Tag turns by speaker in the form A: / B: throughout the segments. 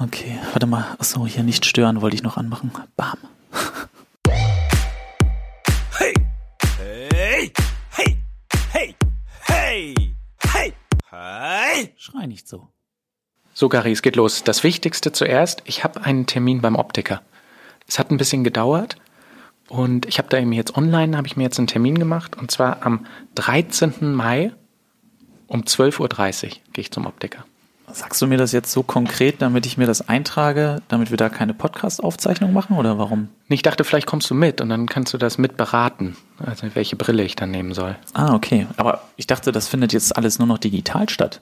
A: Okay, warte mal. Achso, hier nicht stören wollte ich noch anmachen. Bam.
B: Hey! Hey! Hey! Hey! Hey! Hey! Hey!
A: Schrei nicht so.
C: So, Gary, es geht los. Das Wichtigste zuerst, ich habe einen Termin beim Optiker. Es hat ein bisschen gedauert und ich habe da eben jetzt online, habe ich mir jetzt einen Termin gemacht und zwar am 13. Mai um 12.30 Uhr gehe ich zum Optiker.
A: Sagst du mir das jetzt so konkret, damit ich mir das eintrage, damit wir da keine Podcast-Aufzeichnung machen oder warum?
C: Ich dachte, vielleicht kommst du mit und dann kannst du das mit beraten, also welche Brille ich dann nehmen soll.
A: Ah, okay. Aber ich dachte, das findet jetzt alles nur noch digital statt.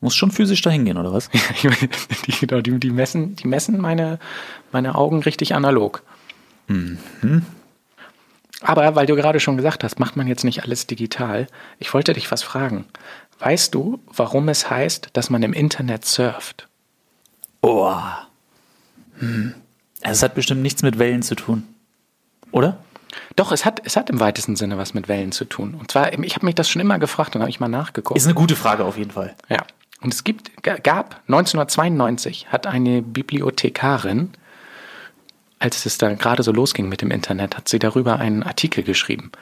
A: Muss schon physisch dahin gehen, oder was?
C: die, genau, die, die messen, die messen meine, meine Augen richtig analog.
A: Mhm.
C: Aber weil du gerade schon gesagt hast, macht man jetzt nicht alles digital. Ich wollte dich was fragen. Weißt du, warum es heißt, dass man im Internet surft?
A: Oh. Hm. Es hat bestimmt nichts mit Wellen zu tun. Oder?
C: Doch, es hat, es hat im weitesten Sinne was mit Wellen zu tun. Und zwar, ich habe mich das schon immer gefragt und habe ich mal nachgeguckt.
A: Ist eine gute Frage auf jeden Fall.
C: Ja. Und es gibt, gab 1992 hat eine Bibliothekarin, als es da gerade so losging mit dem Internet, hat sie darüber einen Artikel geschrieben.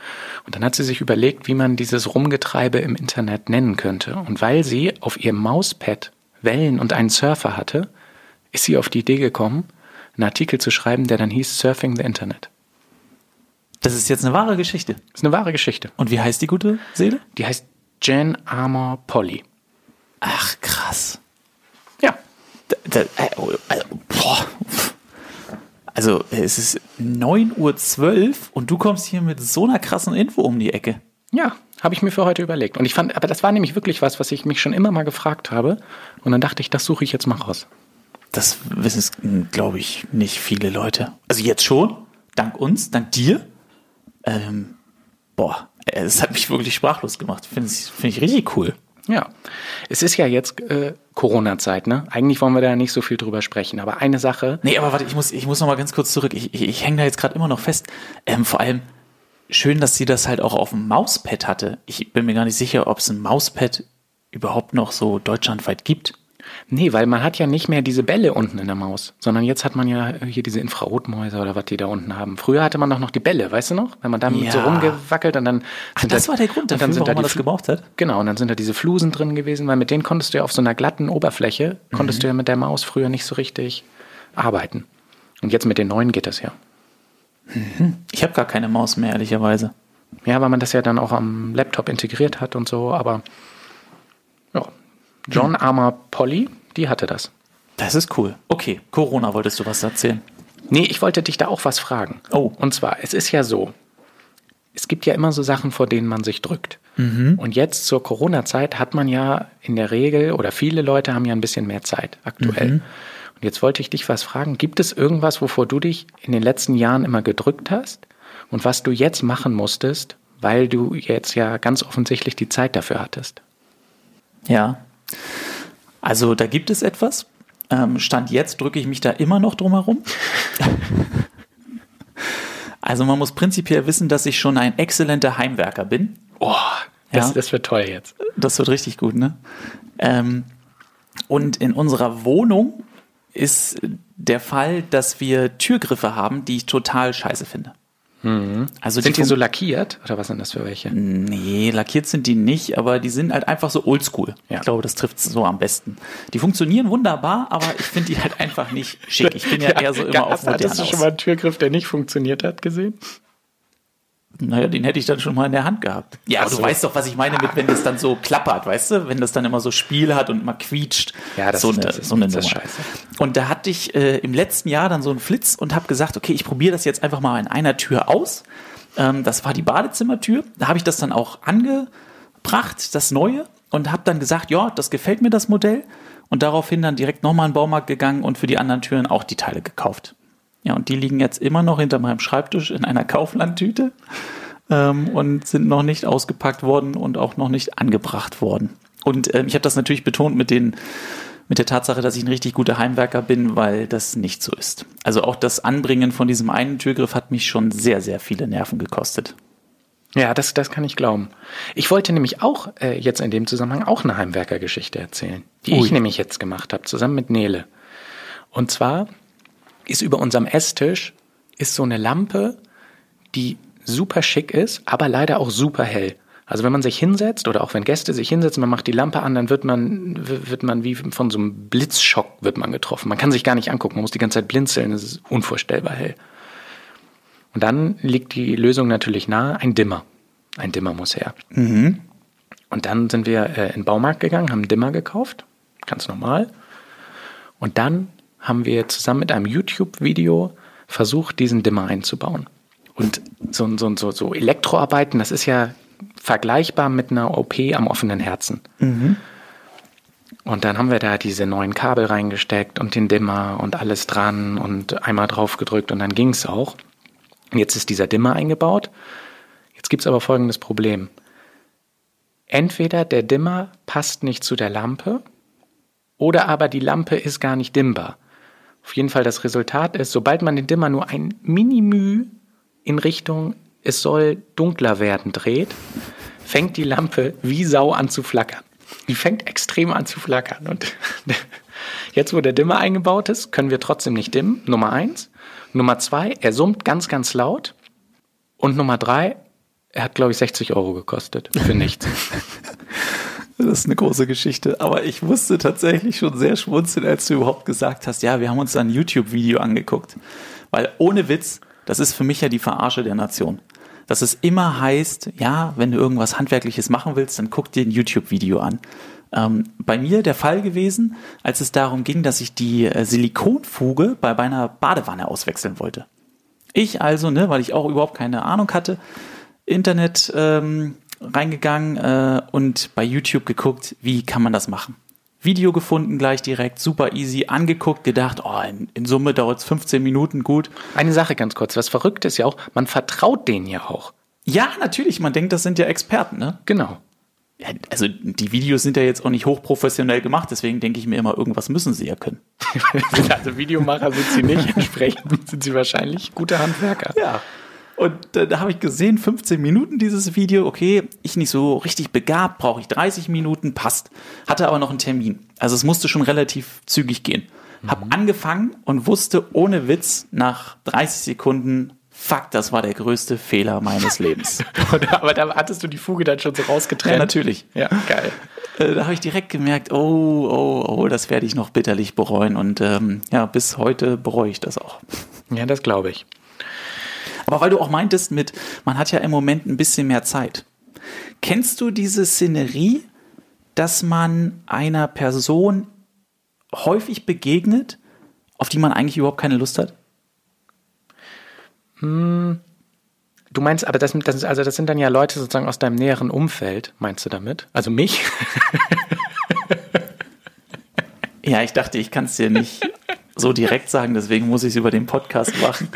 C: Und dann hat sie sich überlegt, wie man dieses Rumgetreibe im Internet nennen könnte. Und weil sie auf ihrem Mauspad Wellen und einen Surfer hatte, ist sie auf die Idee gekommen, einen Artikel zu schreiben, der dann hieß Surfing the Internet.
A: Das ist jetzt eine wahre Geschichte. Das
C: ist eine wahre Geschichte.
A: Und wie heißt die gute Seele?
C: Die heißt Jen Armour Polly.
A: Ach, krass.
C: Ja.
A: Da, da, äh, äh, boah. Also es ist 9.12 Uhr und du kommst hier mit so einer krassen Info um die Ecke.
C: Ja, habe ich mir für heute überlegt. Und ich fand, aber das war nämlich wirklich was, was ich mich schon immer mal gefragt habe. Und dann dachte ich, das suche ich jetzt mal raus.
A: Das wissen, glaube ich, nicht viele Leute. Also jetzt schon, dank uns, dank dir. Ähm, boah, es hat mich wirklich sprachlos gemacht. Finde find ich richtig cool.
C: Ja, es ist ja jetzt äh, Corona-Zeit, ne? Eigentlich wollen wir da nicht so viel drüber sprechen, aber eine Sache.
A: Nee, aber warte, ich muss, ich muss noch mal ganz kurz zurück. Ich, ich, ich hänge da jetzt gerade immer noch fest. Ähm, vor allem schön, dass sie das halt auch auf dem Mauspad hatte. Ich bin mir gar nicht sicher, ob es ein Mauspad überhaupt noch so deutschlandweit gibt.
C: Nee, weil man hat ja nicht mehr diese Bälle unten in der Maus, sondern jetzt hat man ja hier diese Infrarotmäuse oder was die da unten haben. Früher hatte man doch noch die Bälle, weißt du noch? Wenn man damit ja. so rumgewackelt und dann.
A: Ach, das da, war der Grund dafür,
C: dann sind
A: warum
C: da
A: man das gebraucht hat?
C: Genau, und dann sind da diese Flusen drin gewesen, weil mit denen konntest du ja auf so einer glatten Oberfläche, mhm. konntest du ja mit der Maus früher nicht so richtig arbeiten. Und jetzt mit den neuen geht das ja.
A: Mhm. Ich habe gar keine Maus mehr, ehrlicherweise.
C: Ja, weil man das ja dann auch am Laptop integriert hat und so, aber. John mhm. Armour Polly, die hatte das.
A: Das ist cool. Okay, Corona wolltest du was erzählen?
C: Nee, ich wollte dich da auch was fragen.
A: Oh.
C: Und zwar, es ist ja so, es gibt ja immer so Sachen, vor denen man sich drückt.
A: Mhm.
C: Und jetzt zur Corona-Zeit hat man ja in der Regel oder viele Leute haben ja ein bisschen mehr Zeit aktuell.
A: Mhm.
C: Und jetzt wollte ich dich was fragen. Gibt es irgendwas, wovor du dich in den letzten Jahren immer gedrückt hast und was du jetzt machen musstest, weil du jetzt ja ganz offensichtlich die Zeit dafür hattest?
A: Ja. Also da gibt es etwas. Ähm, Stand jetzt drücke ich mich da immer noch drum herum. also man muss prinzipiell wissen, dass ich schon ein exzellenter Heimwerker bin.
C: Oh, das, ja. das wird toll jetzt.
A: Das wird richtig gut, ne? Ähm, und in unserer Wohnung ist der Fall, dass wir Türgriffe haben, die ich total scheiße finde.
C: Mhm. Also sind die, die so lackiert oder was sind das für welche?
A: Nee, lackiert sind die nicht, aber die sind halt einfach so oldschool. Ja. Ich glaube, das trifft so am besten. Die funktionieren wunderbar, aber ich finde die halt einfach nicht schick. Ich bin ja, ja eher so immer auf modern
C: Hast du schon mal einen Türgriff, der nicht funktioniert hat, gesehen?
A: Naja, den hätte ich dann schon mal in der Hand gehabt. Ja, aber so. du weißt doch, was ich meine mit, wenn das dann so klappert, weißt du? Wenn das dann immer so Spiel hat und mal quietscht.
C: Ja, das,
A: so
C: ist,
A: eine,
C: das ist,
A: so eine
C: das
A: ist scheiße. Und da hatte ich äh, im letzten Jahr dann so einen Flitz und habe gesagt, okay, ich probiere das jetzt einfach mal in einer Tür aus. Ähm, das war die Badezimmertür. Da habe ich das dann auch angebracht, das Neue, und habe dann gesagt, ja, das gefällt mir das Modell. Und daraufhin dann direkt nochmal in den Baumarkt gegangen und für die anderen Türen auch die Teile gekauft. Ja, und die liegen jetzt immer noch hinter meinem Schreibtisch in einer Kauflandtüte ähm, und sind noch nicht ausgepackt worden und auch noch nicht angebracht worden. Und ähm, ich habe das natürlich betont mit den mit der Tatsache, dass ich ein richtig guter Heimwerker bin, weil das nicht so ist. Also auch das Anbringen von diesem einen Türgriff hat mich schon sehr, sehr viele Nerven gekostet.
C: Ja, das, das kann ich glauben. Ich wollte nämlich auch äh, jetzt in dem Zusammenhang auch eine Heimwerkergeschichte erzählen, die Ui. ich nämlich jetzt gemacht habe, zusammen mit Nele. Und zwar ist über unserem Esstisch ist so eine Lampe, die super schick ist, aber leider auch super hell. Also wenn man sich hinsetzt oder auch wenn Gäste sich hinsetzen, man macht die Lampe an, dann wird man, wird man wie von so einem Blitzschock wird man getroffen. Man kann sich gar nicht angucken, man muss die ganze Zeit blinzeln, es ist unvorstellbar hell. Und dann liegt die Lösung natürlich nahe, ein Dimmer. Ein Dimmer muss her. Und dann sind wir äh, in den Baumarkt gegangen, haben einen Dimmer gekauft, ganz normal. Und dann haben wir zusammen mit einem YouTube-Video versucht, diesen Dimmer einzubauen. Und so, so, so, so Elektroarbeiten, das ist ja vergleichbar mit einer OP am offenen Herzen. Und dann haben wir da diese neuen Kabel reingesteckt und den Dimmer und alles dran und einmal drauf gedrückt und dann ging's auch. Und jetzt ist dieser Dimmer eingebaut. Jetzt gibt's aber folgendes Problem. Entweder der Dimmer passt nicht zu der Lampe oder aber die Lampe ist gar nicht dimmbar. Auf jeden Fall das Resultat ist, sobald man den Dimmer nur ein Minimü in Richtung es soll dunkler werden dreht, fängt die Lampe wie Sau an zu flackern. Die fängt extrem an zu flackern. Und jetzt, wo der Dimmer eingebaut ist, können wir trotzdem nicht dimmen. Nummer eins. Nummer zwei, er summt ganz, ganz laut. Und Nummer drei, er hat, glaube ich, 60 Euro gekostet. Für nichts.
A: Das ist eine große Geschichte. Aber ich musste tatsächlich schon sehr schmunzeln, als du überhaupt gesagt hast, ja, wir haben uns ein YouTube-Video angeguckt. Weil ohne Witz, das ist für mich ja die Verarsche der Nation. Dass es immer heißt, ja, wenn du irgendwas Handwerkliches machen willst, dann guck dir ein YouTube-Video an. Ähm, bei mir der Fall gewesen, als es darum ging, dass ich die äh, Silikonfuge bei meiner Badewanne auswechseln wollte. Ich also, ne, weil ich auch überhaupt keine Ahnung hatte, Internet ähm, reingegangen äh, und bei YouTube geguckt, wie kann man das machen. Video gefunden gleich direkt, super easy, angeguckt, gedacht, oh, in, in Summe dauert es 15 Minuten, gut.
C: Eine Sache ganz kurz, was verrückt ist ja auch, man vertraut denen ja auch.
A: Ja, natürlich, man denkt, das sind ja Experten, ne?
C: Genau.
A: Ja, also die Videos sind ja jetzt auch nicht hochprofessionell gemacht, deswegen denke ich mir immer, irgendwas müssen sie ja können.
C: also Videomacher sind sie nicht, entsprechend sind sie wahrscheinlich gute Handwerker.
A: Ja. Und da habe ich gesehen, 15 Minuten dieses Video, okay, ich nicht so richtig begabt, brauche ich 30 Minuten, passt. Hatte aber noch einen Termin. Also es musste schon relativ zügig gehen. Hab angefangen und wusste ohne Witz nach 30 Sekunden, fuck, das war der größte Fehler meines Lebens.
C: aber da hattest du die Fuge dann schon so rausgetrennt.
A: ja, natürlich.
C: Ja, geil.
A: Äh, da habe ich direkt gemerkt, oh, oh, oh, das werde ich noch bitterlich bereuen. Und ähm, ja, bis heute bereue ich das auch.
C: Ja, das glaube ich.
A: Aber weil du auch meintest mit, man hat ja im Moment ein bisschen mehr Zeit. Kennst du diese Szenerie, dass man einer Person häufig begegnet, auf die man eigentlich überhaupt keine Lust hat?
C: Du meinst, aber das, das, ist, also das sind dann ja Leute sozusagen aus deinem näheren Umfeld, meinst du damit? Also mich?
A: Ja, ich dachte, ich kann es dir nicht so direkt sagen, deswegen muss ich es über den Podcast machen.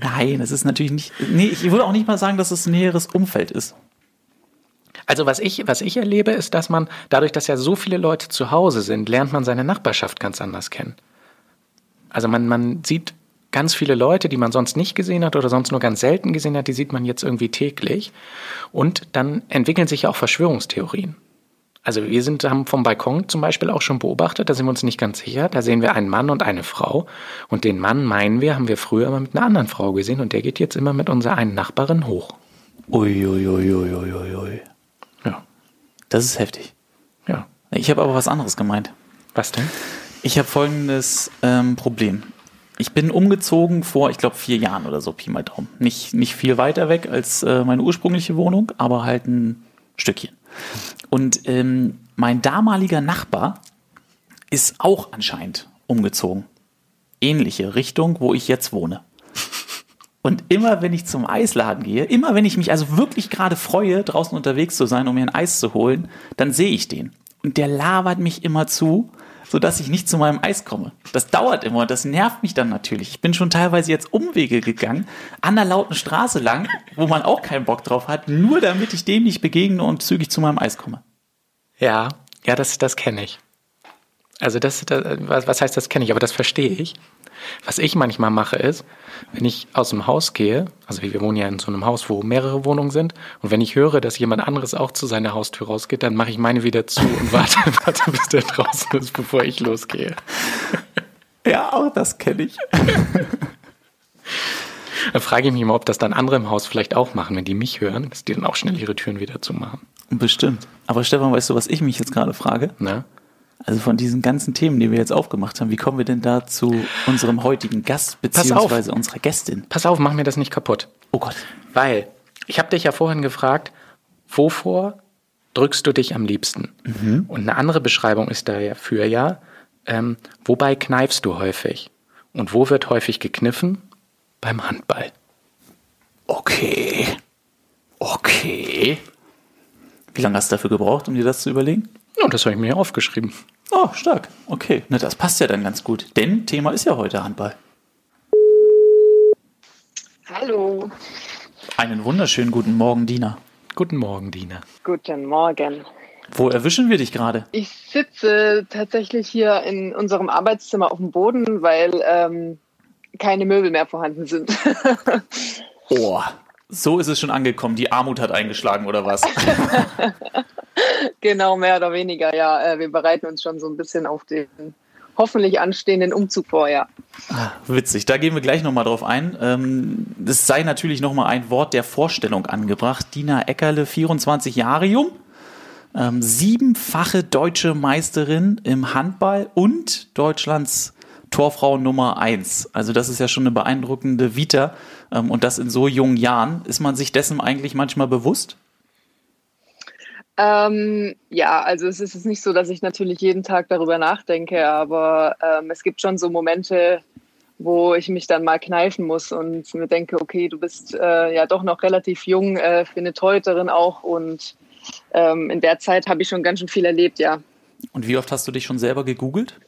A: Nein, es ist natürlich nicht. Nee, ich würde auch nicht mal sagen, dass es ein näheres Umfeld ist.
C: Also was ich, was ich erlebe, ist, dass man, dadurch, dass ja so viele Leute zu Hause sind, lernt man seine Nachbarschaft ganz anders kennen. Also man, man sieht ganz viele Leute, die man sonst nicht gesehen hat oder sonst nur ganz selten gesehen hat, die sieht man jetzt irgendwie täglich. Und dann entwickeln sich ja auch Verschwörungstheorien. Also wir sind, haben vom Balkon zum Beispiel auch schon beobachtet, da sind wir uns nicht ganz sicher. Da sehen wir einen Mann und eine Frau. Und den Mann, meinen wir, haben wir früher immer mit einer anderen Frau gesehen und der geht jetzt immer mit unserer einen Nachbarin hoch.
A: Uiuiuiuiui.
C: Ja.
A: Das ist heftig.
C: Ja.
A: Ich habe aber was anderes gemeint.
C: Was denn?
A: Ich habe folgendes ähm, Problem. Ich bin umgezogen vor, ich glaube, vier Jahren oder so, Pi mal Daumen. Nicht, nicht viel weiter weg als äh, meine ursprüngliche Wohnung, aber halt ein Stückchen. Und ähm, mein damaliger Nachbar ist auch anscheinend umgezogen. Ähnliche Richtung, wo ich jetzt wohne. Und immer wenn ich zum Eisladen gehe, immer wenn ich mich also wirklich gerade freue, draußen unterwegs zu sein, um mir ein Eis zu holen, dann sehe ich den. Und der labert mich immer zu, sodass ich nicht zu meinem Eis komme. Das dauert immer und das nervt mich dann natürlich. Ich bin schon teilweise jetzt Umwege gegangen, an der lauten Straße lang, wo man auch keinen Bock drauf hat, nur damit ich dem nicht begegne und zügig zu meinem Eis komme.
C: Ja, ja, das, das kenne ich. Also das, das was was heißt, das kenne ich, aber das verstehe ich. Was ich manchmal mache ist, wenn ich aus dem Haus gehe, also wir wohnen ja in so einem Haus, wo mehrere Wohnungen sind, und wenn ich höre, dass jemand anderes auch zu seiner Haustür rausgeht, dann mache ich meine wieder zu und warte, warte bis der draußen ist, bevor ich losgehe.
A: Ja, auch das kenne ich.
C: Da frage ich mich mal, ob das dann andere im Haus vielleicht auch machen, wenn die mich hören, dass die dann auch schnell ihre Türen wieder zumachen.
A: Bestimmt. Aber Stefan, weißt du, was ich mich jetzt gerade frage?
C: Ne?
A: Also von diesen ganzen Themen, die wir jetzt aufgemacht haben, wie kommen wir denn da zu unserem heutigen Gast beziehungsweise unserer Gästin?
C: Pass auf, mach mir das nicht kaputt.
A: Oh Gott.
C: Weil, ich habe dich ja vorhin gefragt, wovor drückst du dich am liebsten? Und eine andere Beschreibung ist dafür ja, ähm, wobei kneifst du häufig? Und wo wird häufig gekniffen? Beim Handball.
A: Okay. Okay. Wie lange hast du dafür gebraucht, um dir das zu überlegen?
C: Ja, das habe ich mir hier aufgeschrieben.
A: Oh, stark. Okay. Na, das passt ja dann ganz gut. Denn Thema ist ja heute Handball.
D: Hallo,
A: Einen wunderschönen guten Morgen, Dina.
C: Guten Morgen, Dina.
D: guten Morgen.
A: Wo erwischen wir dich gerade?
D: Ich sitze tatsächlich hier in unserem Arbeitszimmer auf dem Boden, weil ähm, keine Möbel mehr vorhanden sind.
A: Oh, so ist es schon angekommen. Die Armut hat eingeschlagen, oder was?
D: genau, mehr oder weniger, ja. Äh, wir bereiten uns schon so ein bisschen auf den hoffentlich anstehenden Umzug vor, ja.
A: Witzig, da gehen wir gleich nochmal drauf ein. Ähm, Es sei natürlich nochmal ein Wort der Vorstellung angebracht. Dina Eckerle, 24 Jahre jung, ähm, siebenfache deutsche Meisterin im Handball und Deutschlands Torfrau Nummer eins. Also das ist ja schon eine beeindruckende Vita und das in so jungen Jahren. Ist man sich dessen eigentlich manchmal bewusst?
D: Ähm, ja, also es ist nicht so, dass ich natürlich jeden Tag darüber nachdenke, aber ähm, es gibt schon so Momente, wo ich mich dann mal kneifen muss und mir denke, okay, du bist äh, ja doch noch relativ jung äh, für eine Torhüterin auch und ähm, in der Zeit habe ich schon ganz schön viel erlebt, ja.
A: Und wie oft hast du dich schon selber gegoogelt?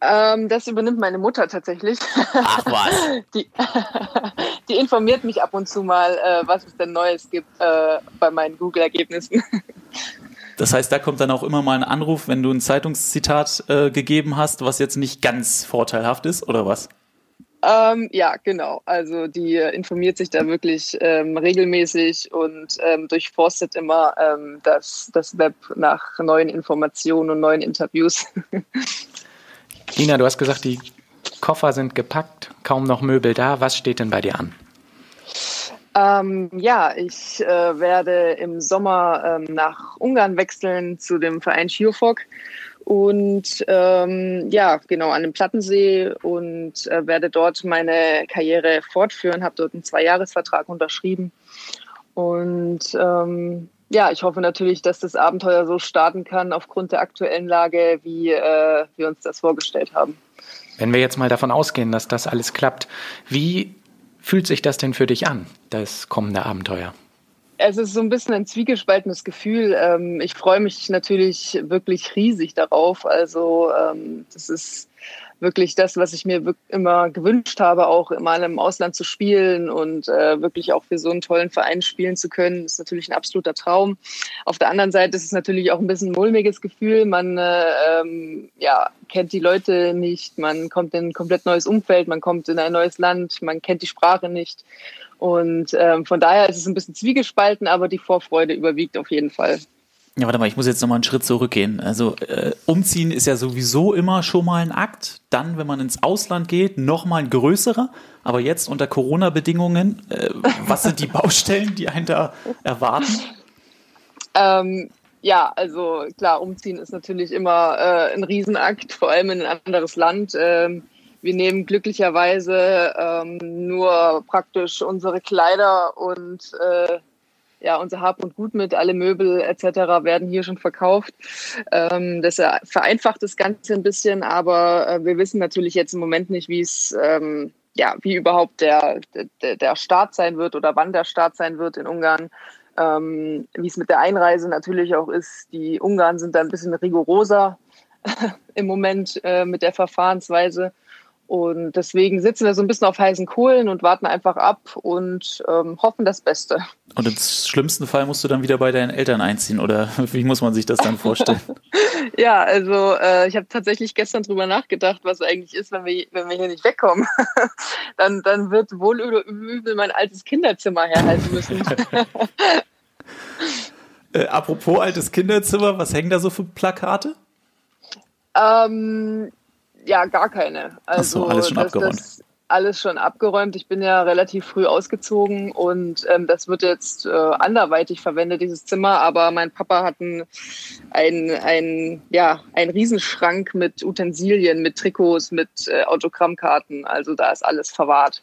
D: Ähm, das übernimmt meine Mutter tatsächlich.
A: Ach was.
D: Die, die informiert mich ab und zu mal, äh, was es denn Neues gibt äh, bei meinen Google-Ergebnissen.
A: Das heißt, da kommt dann auch immer mal ein Anruf, wenn du ein Zeitungszitat äh, gegeben hast, was jetzt nicht ganz vorteilhaft ist, oder was?
D: Ähm, ja, genau. Also die äh, informiert sich da wirklich ähm, regelmäßig und ähm, durchforstet immer ähm, das, das Web nach neuen Informationen und neuen Interviews.
C: Dina, du hast gesagt, die Koffer sind gepackt, kaum noch Möbel da. Was steht denn bei dir an?
D: Ähm, ja, ich äh, werde im Sommer ähm, nach Ungarn wechseln zu dem Verein Schiofok und ähm, ja, genau an dem Plattensee und äh, werde dort meine Karriere fortführen, habe dort einen Zweijahresvertrag unterschrieben und ähm, ja, ich hoffe natürlich, dass das Abenteuer so starten kann aufgrund der aktuellen Lage, wie äh, wir uns das vorgestellt haben.
C: Wenn wir jetzt mal davon ausgehen, dass das alles klappt, wie fühlt sich das denn für dich an, das kommende Abenteuer?
D: Es ist so ein bisschen ein zwiegespaltenes Gefühl. Ähm, ich freue mich natürlich wirklich riesig darauf. Also ähm, das ist wirklich das, was ich mir immer gewünscht habe, auch mal im Ausland zu spielen und äh, wirklich auch für so einen tollen Verein spielen zu können, ist natürlich ein absoluter Traum. Auf der anderen Seite ist es natürlich auch ein bisschen ein mulmiges Gefühl. Man äh, ähm, ja, kennt die Leute nicht, man kommt in ein komplett neues Umfeld, man kommt in ein neues Land, man kennt die Sprache nicht. Und ähm, von daher ist es ein bisschen zwiegespalten, aber die Vorfreude überwiegt auf jeden Fall.
A: Ja, warte mal, ich muss jetzt nochmal einen Schritt zurückgehen. Also äh, umziehen ist ja sowieso immer schon mal ein Akt. Dann, wenn man ins Ausland geht, nochmal ein größerer. Aber jetzt unter Corona-Bedingungen, äh, was sind die Baustellen, die einen da erwarten?
D: Ähm, ja, also klar, umziehen ist natürlich immer äh, ein Riesenakt, vor allem in ein anderes Land. Ähm, wir nehmen glücklicherweise ähm, nur praktisch unsere Kleider und äh, ja, unser Hab und Gut mit, alle Möbel etc. werden hier schon verkauft. Ähm, das vereinfacht das Ganze ein bisschen, aber äh, wir wissen natürlich jetzt im Moment nicht, wie es ähm, ja, wie überhaupt der, der, der Start sein wird oder wann der Start sein wird in Ungarn. Ähm, wie es mit der Einreise natürlich auch ist. Die Ungarn sind da ein bisschen rigoroser im Moment äh, mit der Verfahrensweise. Und deswegen sitzen wir so ein bisschen auf heißen Kohlen und warten einfach ab und ähm, hoffen das Beste.
A: Und im schlimmsten Fall musst du dann wieder bei deinen Eltern einziehen, oder wie muss man sich das dann vorstellen?
D: Ja, also äh, ich habe tatsächlich gestern drüber nachgedacht, was eigentlich ist, wenn wir, wenn wir hier nicht wegkommen. dann, dann wird wohl oder übel mein altes Kinderzimmer herhalten müssen.
A: Äh, apropos altes Kinderzimmer, was hängen da so für Plakate?
D: ähm, ja, gar keine. Also
A: so, alles schon
D: das,
A: abgeräumt.
D: Das, alles schon abgeräumt. Ich bin ja relativ früh ausgezogen und ähm, das wird jetzt äh, anderweitig verwendet, dieses Zimmer. Aber mein Papa hat einen ein, ja, ein Riesenschrank mit Utensilien, mit Trikots, mit äh, Autogrammkarten. Also da ist alles verwahrt.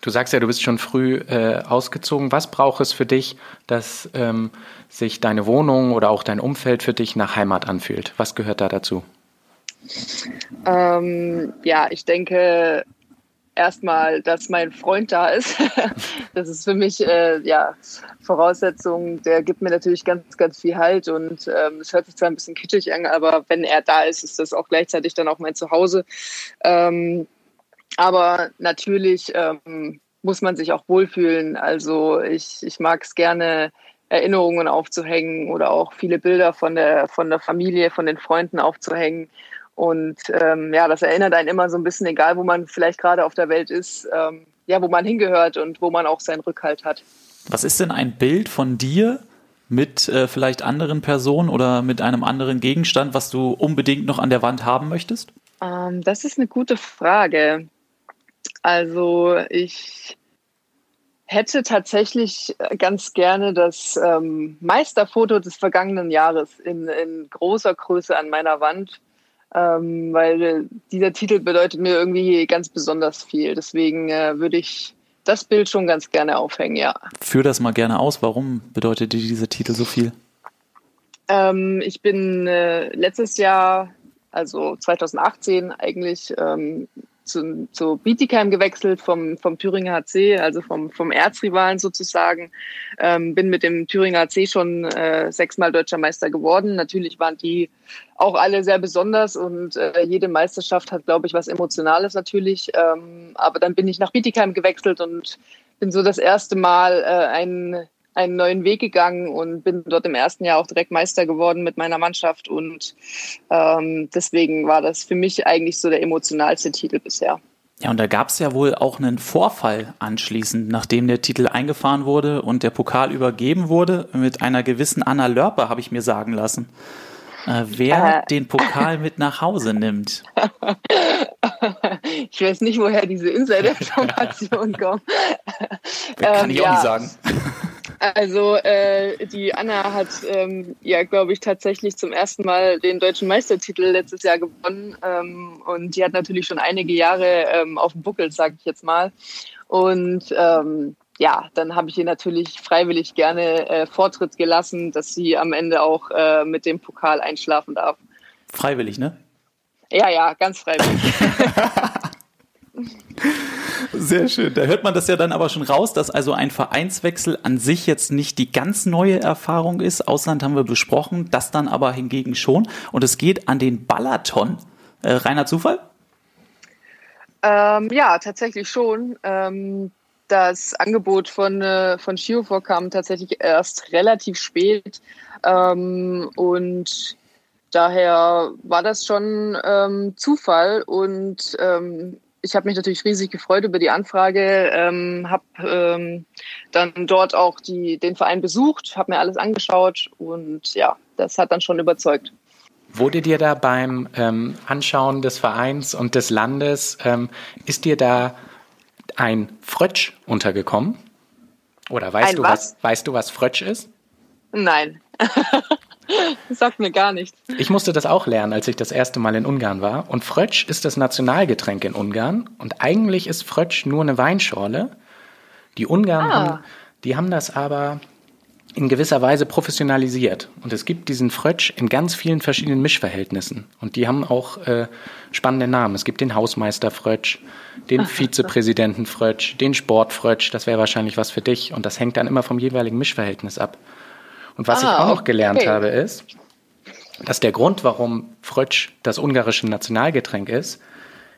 C: Du sagst ja, du bist schon früh äh, ausgezogen. Was braucht es für dich, dass ähm, sich deine Wohnung oder auch dein Umfeld für dich nach Heimat anfühlt? Was gehört da dazu?
D: Ähm, ja, ich denke erstmal, dass mein Freund da ist. das ist für mich äh, ja Voraussetzung. Der gibt mir natürlich ganz, ganz viel Halt und ähm, es hört sich zwar ein bisschen kitschig an, aber wenn er da ist, ist das auch gleichzeitig dann auch mein Zuhause. Ähm, aber natürlich ähm, muss man sich auch wohlfühlen. Also ich, ich mag es gerne, Erinnerungen aufzuhängen oder auch viele Bilder von der, von der Familie, von den Freunden aufzuhängen. Und ähm, ja, das erinnert einen immer so ein bisschen, egal wo man vielleicht gerade auf der Welt ist, ähm, ja, wo man hingehört und wo man auch seinen Rückhalt hat.
A: Was ist denn ein Bild von dir mit äh, vielleicht anderen Personen oder mit einem anderen Gegenstand, was du unbedingt noch an der Wand haben möchtest?
D: Ähm, das ist eine gute Frage. Also ich hätte tatsächlich ganz gerne das ähm, Meisterfoto des vergangenen Jahres in, in großer Größe an meiner Wand ähm, weil dieser Titel bedeutet mir irgendwie ganz besonders viel. Deswegen äh, würde ich das Bild schon ganz gerne aufhängen, ja.
A: Führ das mal gerne aus. Warum bedeutet dir dieser Titel so viel?
D: Ähm, ich bin äh, letztes Jahr, also 2018 eigentlich, ähm, zu, zu Bietigheim gewechselt vom, vom Thüringer HC, also vom, vom Erzrivalen sozusagen. Ähm, bin mit dem Thüringer HC schon äh, sechsmal deutscher Meister geworden. Natürlich waren die auch alle sehr besonders und äh, jede Meisterschaft hat, glaube ich, was Emotionales natürlich. Ähm, aber dann bin ich nach Bietigheim gewechselt und bin so das erste Mal äh, ein einen neuen Weg gegangen und bin dort im ersten Jahr auch direkt Meister geworden mit meiner Mannschaft. Und ähm, deswegen war das für mich eigentlich so der emotionalste Titel bisher.
A: Ja, und da gab es ja wohl auch einen Vorfall anschließend, nachdem der Titel eingefahren wurde und der Pokal übergeben wurde, mit einer gewissen Anna Lörper, habe ich mir sagen lassen. Äh, wer äh. den Pokal mit nach Hause nimmt.
D: ich weiß nicht, woher diese Insider-Informationen kommen.
A: Kann ähm, ich auch ja. nicht sagen.
D: Also äh, die Anna hat ähm, ja, glaube ich, tatsächlich zum ersten Mal den deutschen Meistertitel letztes Jahr gewonnen ähm, und die hat natürlich schon einige Jahre ähm, auf dem Buckel, sage ich jetzt mal. Und ähm, ja, dann habe ich ihr natürlich freiwillig gerne äh, Vortritt gelassen, dass sie am Ende auch äh, mit dem Pokal einschlafen darf.
A: Freiwillig, ne?
D: Ja, ja, ganz freiwillig.
A: Sehr schön. Da hört man das ja dann aber schon raus, dass also ein Vereinswechsel an sich jetzt nicht die ganz neue Erfahrung ist. Ausland haben wir besprochen, das dann aber hingegen schon. Und es geht an den Balaton. Äh, reiner Zufall?
D: Ähm, ja, tatsächlich schon. Ähm, das Angebot von, äh, von Schiofor kam tatsächlich erst relativ spät. Ähm, und daher war das schon ähm, Zufall und ähm, ich habe mich natürlich riesig gefreut über die Anfrage, ähm, habe ähm, dann dort auch die, den Verein besucht, habe mir alles angeschaut und ja, das hat dann schon überzeugt.
C: Wurde dir da beim ähm, Anschauen des Vereins und des Landes, ähm, ist dir da ein Frötsch untergekommen? Oder weißt
D: ein
C: du,
D: was?
C: was, weißt du, was Frötsch ist?
D: Nein. Das sagt mir gar nichts.
C: Ich musste das auch lernen, als ich das erste Mal in Ungarn war. Und Frötsch ist das Nationalgetränk in Ungarn. Und eigentlich ist Frötsch nur eine Weinschorle. Die Ungarn
D: Ah.
C: haben, die haben das aber in gewisser Weise professionalisiert. Und es gibt diesen Frötsch in ganz vielen verschiedenen Mischverhältnissen. Und die haben auch äh, spannende Namen. Es gibt den Hausmeister Frötsch, den Vizepräsidenten Frötsch, den Sportfrötsch. Das wäre wahrscheinlich was für dich. Und das hängt dann immer vom jeweiligen Mischverhältnis ab. Und was ich
D: Ah,
C: auch noch gelernt
D: okay.
C: habe, ist, dass der Grund, warum Frötsch das ungarische Nationalgetränk ist,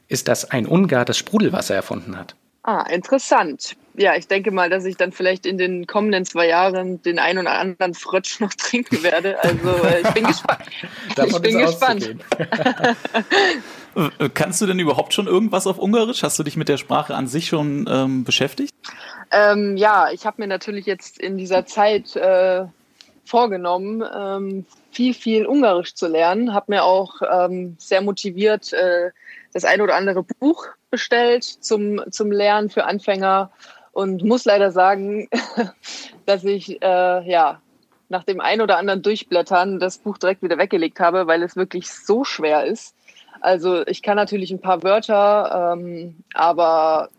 C: ist, dass ein Ungar das Sprudelwasser erfunden hat.
D: Ah, interessant. Ja, ich denke mal, dass ich dann vielleicht in den kommenden zwei Jahren den einen oder anderen Frötsch noch trinken werde. Also äh, ich bin gespannt. ich bin gespannt.
A: Äh, Kannst du denn überhaupt schon irgendwas auf Ungarisch? Hast du dich mit der Sprache an sich schon ähm, beschäftigt?
D: Ähm, ja, ich habe mir natürlich jetzt in dieser Zeit äh, vorgenommen, ähm, viel, viel Ungarisch zu lernen. Habe mir auch ähm, sehr motiviert äh, das ein oder andere Buch bestellt zum, zum Lernen für Anfänger und muss leider sagen, dass ich äh, ja nach dem ein oder anderen Durchblättern das Buch direkt wieder weggelegt habe, weil es wirklich so schwer ist. Also ich kann natürlich ein paar Wörter, ähm, aber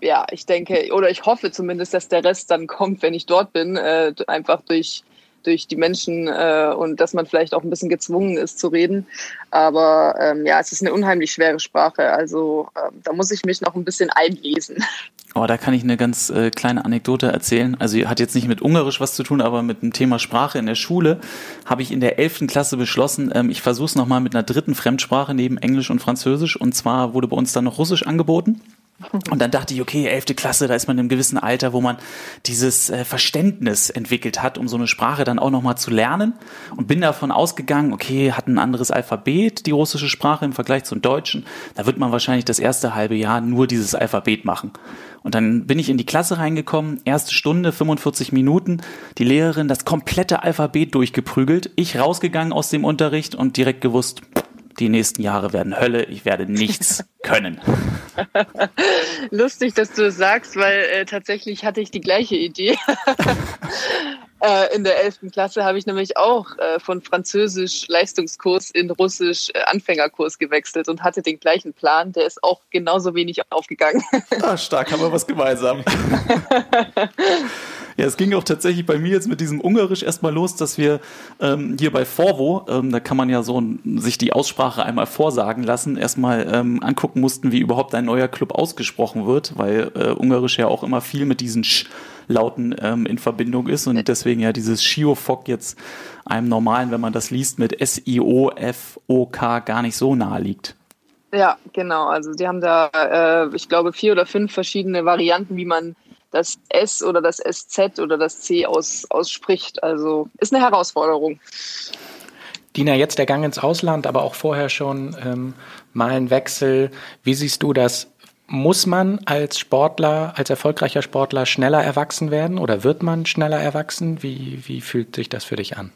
D: ja, ich denke oder ich hoffe zumindest, dass der Rest dann kommt, wenn ich dort bin, äh, einfach durch durch die Menschen äh, und dass man vielleicht auch ein bisschen gezwungen ist zu reden. Aber ähm, ja, es ist eine unheimlich schwere Sprache. Also ähm, da muss ich mich noch ein bisschen einlesen.
A: Oh, da kann ich eine ganz äh, kleine Anekdote erzählen. Also hat jetzt nicht mit Ungarisch was zu tun, aber mit dem Thema Sprache in der Schule habe ich in der elften Klasse beschlossen, ähm, ich versuche es nochmal mit einer dritten Fremdsprache neben Englisch und Französisch. Und zwar wurde bei uns dann noch Russisch angeboten. Und dann dachte ich, okay, elfte Klasse, da ist man in einem gewissen Alter, wo man dieses äh, Verständnis entwickelt hat, um so eine Sprache dann auch nochmal zu lernen. Und bin davon ausgegangen, okay, hat ein anderes Alphabet, die russische Sprache im Vergleich zum Deutschen. Da wird man wahrscheinlich das erste halbe Jahr nur dieses Alphabet machen. Und dann bin ich in die Klasse reingekommen, erste Stunde, 45 Minuten, die Lehrerin das komplette Alphabet durchgeprügelt, ich rausgegangen aus dem Unterricht und direkt gewusst, die nächsten Jahre werden Hölle, ich werde nichts können.
D: Lustig, dass du es sagst, weil äh, tatsächlich hatte ich die gleiche Idee. äh, in der 11. Klasse habe ich nämlich auch äh, von Französisch Leistungskurs in Russisch äh, Anfängerkurs gewechselt und hatte den gleichen Plan. Der ist auch genauso wenig aufgegangen.
A: ah, stark, haben wir was gemeinsam. Ja, es ging auch tatsächlich bei mir jetzt mit diesem Ungarisch erstmal los, dass wir ähm, hier bei Forvo, ähm, da kann man ja so sich die Aussprache einmal vorsagen lassen, erstmal ähm, angucken mussten, wie überhaupt ein neuer Club ausgesprochen wird, weil äh, Ungarisch ja auch immer viel mit diesen Sch Lauten ähm, in Verbindung ist und deswegen ja dieses Shiofok jetzt einem normalen, wenn man das liest, mit S-I-O-F-O-K gar nicht so nahe liegt.
D: Ja, genau. Also die haben da, äh, ich glaube, vier oder fünf verschiedene Varianten, wie man das S oder das SZ oder das C aus, ausspricht. Also ist eine Herausforderung.
C: Dina, jetzt der Gang ins Ausland, aber auch vorher schon ähm, mal ein Wechsel. Wie siehst du das? Muss man als Sportler, als erfolgreicher Sportler schneller erwachsen werden oder wird man schneller erwachsen? Wie, wie fühlt sich das für dich an?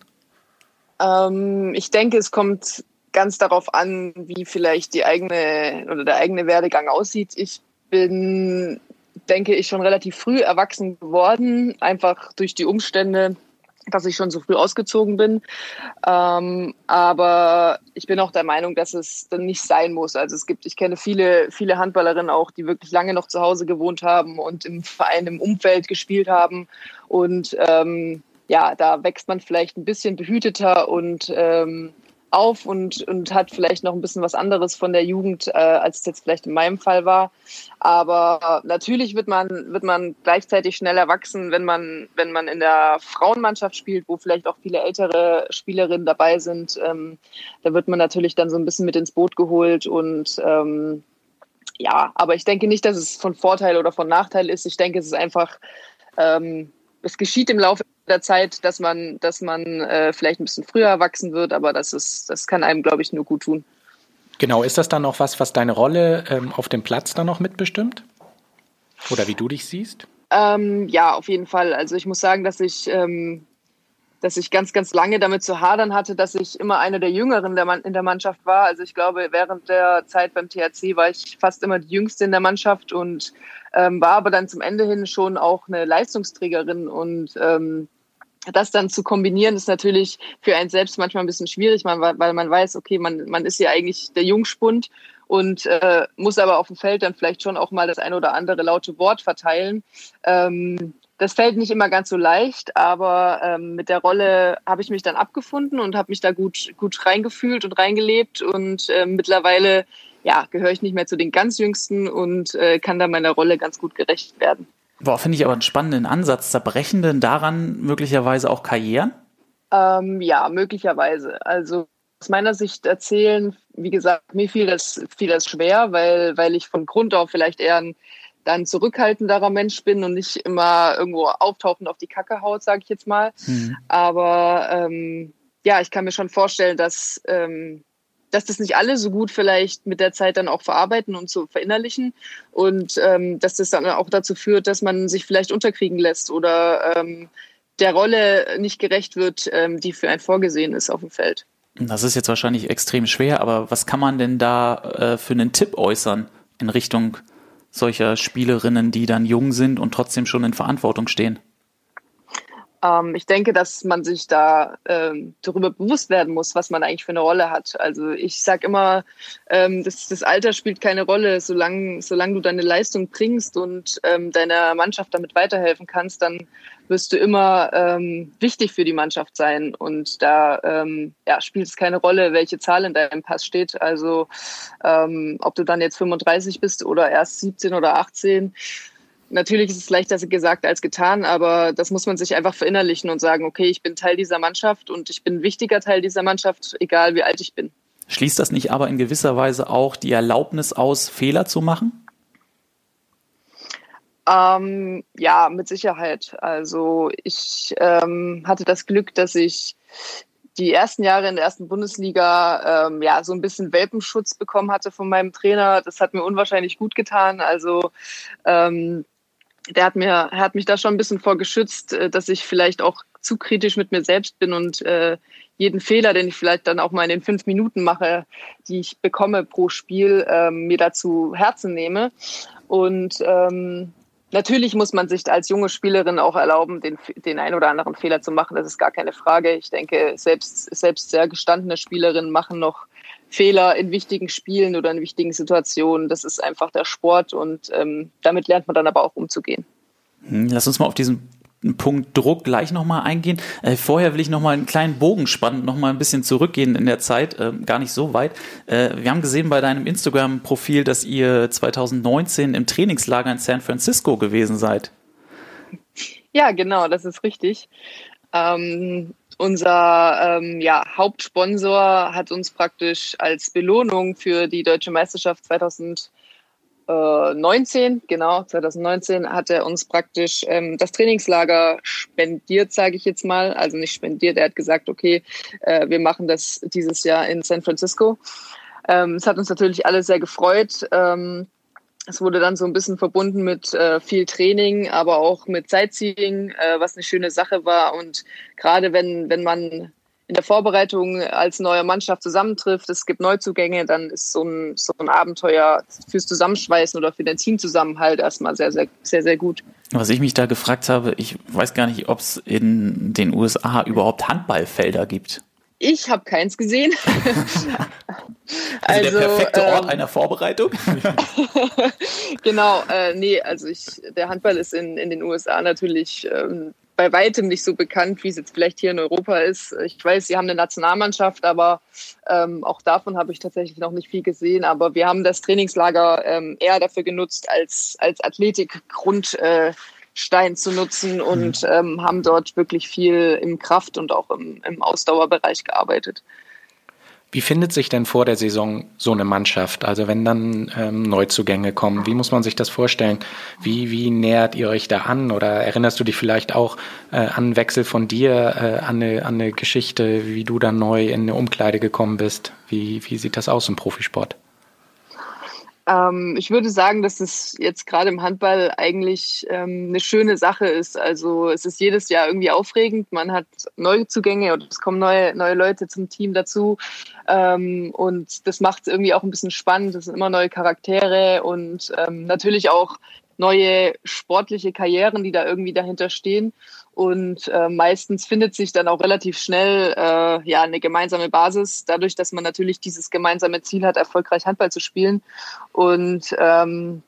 D: Ähm, ich denke, es kommt ganz darauf an, wie vielleicht die eigene oder der eigene Werdegang aussieht. Ich bin denke ich, schon relativ früh erwachsen geworden, einfach durch die Umstände, dass ich schon so früh ausgezogen bin. Ähm, aber ich bin auch der Meinung, dass es dann nicht sein muss. Also es gibt, ich kenne viele, viele Handballerinnen auch, die wirklich lange noch zu Hause gewohnt haben und im Verein, im Umfeld gespielt haben. Und ähm, ja, da wächst man vielleicht ein bisschen behüteter und ähm, auf und, und hat vielleicht noch ein bisschen was anderes von der Jugend, äh, als es jetzt vielleicht in meinem Fall war. Aber natürlich wird man, wird man gleichzeitig schnell erwachsen, wenn man, wenn man in der Frauenmannschaft spielt, wo vielleicht auch viele ältere Spielerinnen dabei sind. Ähm, da wird man natürlich dann so ein bisschen mit ins Boot geholt und ähm, ja, aber ich denke nicht, dass es von Vorteil oder von Nachteil ist. Ich denke, es ist einfach, ähm, es geschieht im Laufe der Zeit, dass man, dass man äh, vielleicht ein bisschen früher erwachsen wird, aber das ist, das kann einem, glaube ich, nur gut tun.
C: Genau, ist das dann noch was, was deine Rolle ähm, auf dem Platz dann noch mitbestimmt? Oder wie du dich siehst?
D: Ähm, ja, auf jeden Fall. Also ich muss sagen, dass ich, ähm, dass ich ganz, ganz lange damit zu hadern hatte, dass ich immer eine der Jüngeren der in der Mannschaft war. Also ich glaube, während der Zeit beim THC war ich fast immer die Jüngste in der Mannschaft und ähm, war aber dann zum Ende hin schon auch eine Leistungsträgerin und ähm, das dann zu kombinieren, ist natürlich für einen selbst manchmal ein bisschen schwierig, weil man weiß, okay, man, man ist ja eigentlich der Jungspund und äh, muss aber auf dem Feld dann vielleicht schon auch mal das ein oder andere laute Wort verteilen. Ähm, das fällt nicht immer ganz so leicht, aber ähm, mit der Rolle habe ich mich dann abgefunden und habe mich da gut, gut reingefühlt und reingelebt und äh, mittlerweile ja, gehöre ich nicht mehr zu den ganz Jüngsten und äh, kann da meiner Rolle ganz gut gerecht werden.
A: Boah, finde ich aber einen spannenden Ansatz. Zerbrechen denn daran möglicherweise auch Karrieren?
D: Ähm, ja, möglicherweise. Also aus meiner Sicht erzählen, wie gesagt, mir fiel das, fiel das schwer, weil, weil ich von Grund auf vielleicht eher ein dann zurückhaltenderer Mensch bin und nicht immer irgendwo auftauchend auf die Kacke haut, sage ich jetzt mal. Mhm. Aber ähm, ja, ich kann mir schon vorstellen, dass ähm, dass das nicht alle so gut vielleicht mit der Zeit dann auch verarbeiten und so verinnerlichen und ähm, dass das dann auch dazu führt, dass man sich vielleicht unterkriegen lässt oder ähm, der Rolle nicht gerecht wird, ähm, die für einen vorgesehen ist auf dem Feld.
A: Das ist jetzt wahrscheinlich extrem schwer, aber was kann man denn da äh, für einen Tipp äußern in Richtung solcher Spielerinnen, die dann jung sind und trotzdem schon in Verantwortung stehen?
D: Ähm, ich denke, dass man sich da ähm, darüber bewusst werden muss, was man eigentlich für eine Rolle hat. Also ich sage immer, ähm, das, das Alter spielt keine Rolle. Solange, solange du deine Leistung bringst und ähm, deiner Mannschaft damit weiterhelfen kannst, dann wirst du immer ähm, wichtig für die Mannschaft sein. Und da ähm, ja, spielt es keine Rolle, welche Zahl in deinem Pass steht. Also ähm, ob du dann jetzt 35 bist oder erst 17 oder 18 natürlich ist es leichter gesagt als getan, aber das muss man sich einfach verinnerlichen und sagen, okay, ich bin Teil dieser Mannschaft und ich bin ein wichtiger Teil dieser Mannschaft, egal wie alt ich bin.
A: Schließt das nicht aber in gewisser Weise auch die Erlaubnis aus, Fehler zu machen?
D: Ähm, ja, mit Sicherheit. Also ich ähm, hatte das Glück, dass ich die ersten Jahre in der ersten Bundesliga ähm, ja so ein bisschen Welpenschutz bekommen hatte von meinem Trainer. Das hat mir unwahrscheinlich gut getan. Also ähm, der hat mir, hat mich da schon ein bisschen vorgeschützt, äh, dass ich vielleicht auch zu kritisch mit mir selbst bin und äh, jeden Fehler, den ich vielleicht dann auch mal in den fünf Minuten mache, die ich bekomme pro Spiel, ähm, mir dazu Herzen nehme. Und ähm, natürlich muss man sich als junge Spielerin auch erlauben, den, den ein oder anderen Fehler zu machen. Das ist gar keine Frage. Ich denke, selbst, selbst sehr gestandene Spielerinnen machen noch Fehler in wichtigen Spielen oder in wichtigen Situationen. Das ist einfach der Sport und ähm, damit lernt man dann aber auch umzugehen.
A: Hm, lass uns mal auf diesen Punkt Druck gleich nochmal eingehen. Äh, vorher will ich nochmal einen kleinen Bogen spannen, nochmal ein bisschen zurückgehen in der Zeit, äh, gar nicht so weit. Äh, wir haben gesehen bei deinem Instagram-Profil, dass ihr 2019 im Trainingslager in San Francisco gewesen seid.
D: Ja, genau, das ist richtig. Ähm, unser ähm, ja, Hauptsponsor hat uns praktisch als Belohnung für die deutsche Meisterschaft 2019, genau, 2019 hat er uns praktisch ähm, das Trainingslager spendiert, sage ich jetzt mal. Also nicht spendiert, er hat gesagt, okay, äh, wir machen das dieses Jahr in San Francisco. Ähm, es hat uns natürlich alle sehr gefreut. Ähm, es wurde dann so ein bisschen verbunden mit äh, viel Training, aber auch mit Sightseeing, äh, was eine schöne Sache war. Und gerade wenn, wenn man in der Vorbereitung als neue Mannschaft zusammentrifft, es gibt Neuzugänge, dann ist so ein, so ein Abenteuer fürs Zusammenschweißen oder für den Teamzusammenhalt erstmal sehr, sehr, sehr, sehr gut.
A: Was ich mich da gefragt habe, ich weiß gar nicht, ob es in den USA überhaupt Handballfelder gibt.
D: Ich habe keins gesehen.
A: also, also, der perfekte ähm, Ort einer Vorbereitung.
D: genau, äh, nee, also ich, der Handball ist in, in den USA natürlich ähm, bei weitem nicht so bekannt, wie es jetzt vielleicht hier in Europa ist. Ich weiß, sie haben eine Nationalmannschaft, aber ähm, auch davon habe ich tatsächlich noch nicht viel gesehen. Aber wir haben das Trainingslager ähm, eher dafür genutzt als, als Athletikgrund. Äh, Stein zu nutzen und mhm. ähm, haben dort wirklich viel im Kraft- und auch im, im Ausdauerbereich gearbeitet.
C: Wie findet sich denn vor der Saison so eine Mannschaft? Also wenn dann ähm, Neuzugänge kommen, wie muss man sich das vorstellen? Wie, wie nähert ihr euch da an? Oder erinnerst du dich vielleicht auch äh, an einen Wechsel von dir, äh, an, eine, an eine Geschichte, wie du dann neu in eine Umkleide gekommen bist? Wie, wie sieht das aus im Profisport?
D: Ähm, ich würde sagen, dass es jetzt gerade im Handball eigentlich ähm, eine schöne Sache ist. Also es ist jedes Jahr irgendwie aufregend. Man hat neue Zugänge oder es kommen neue, neue Leute zum Team dazu. Ähm, und das macht es irgendwie auch ein bisschen spannend. Es sind immer neue Charaktere und ähm, natürlich auch neue sportliche Karrieren, die da irgendwie dahinter stehen. Und äh, meistens findet sich dann auch relativ schnell äh, ja eine gemeinsame Basis, dadurch, dass man natürlich dieses gemeinsame Ziel hat, erfolgreich Handball zu spielen. Und ähm,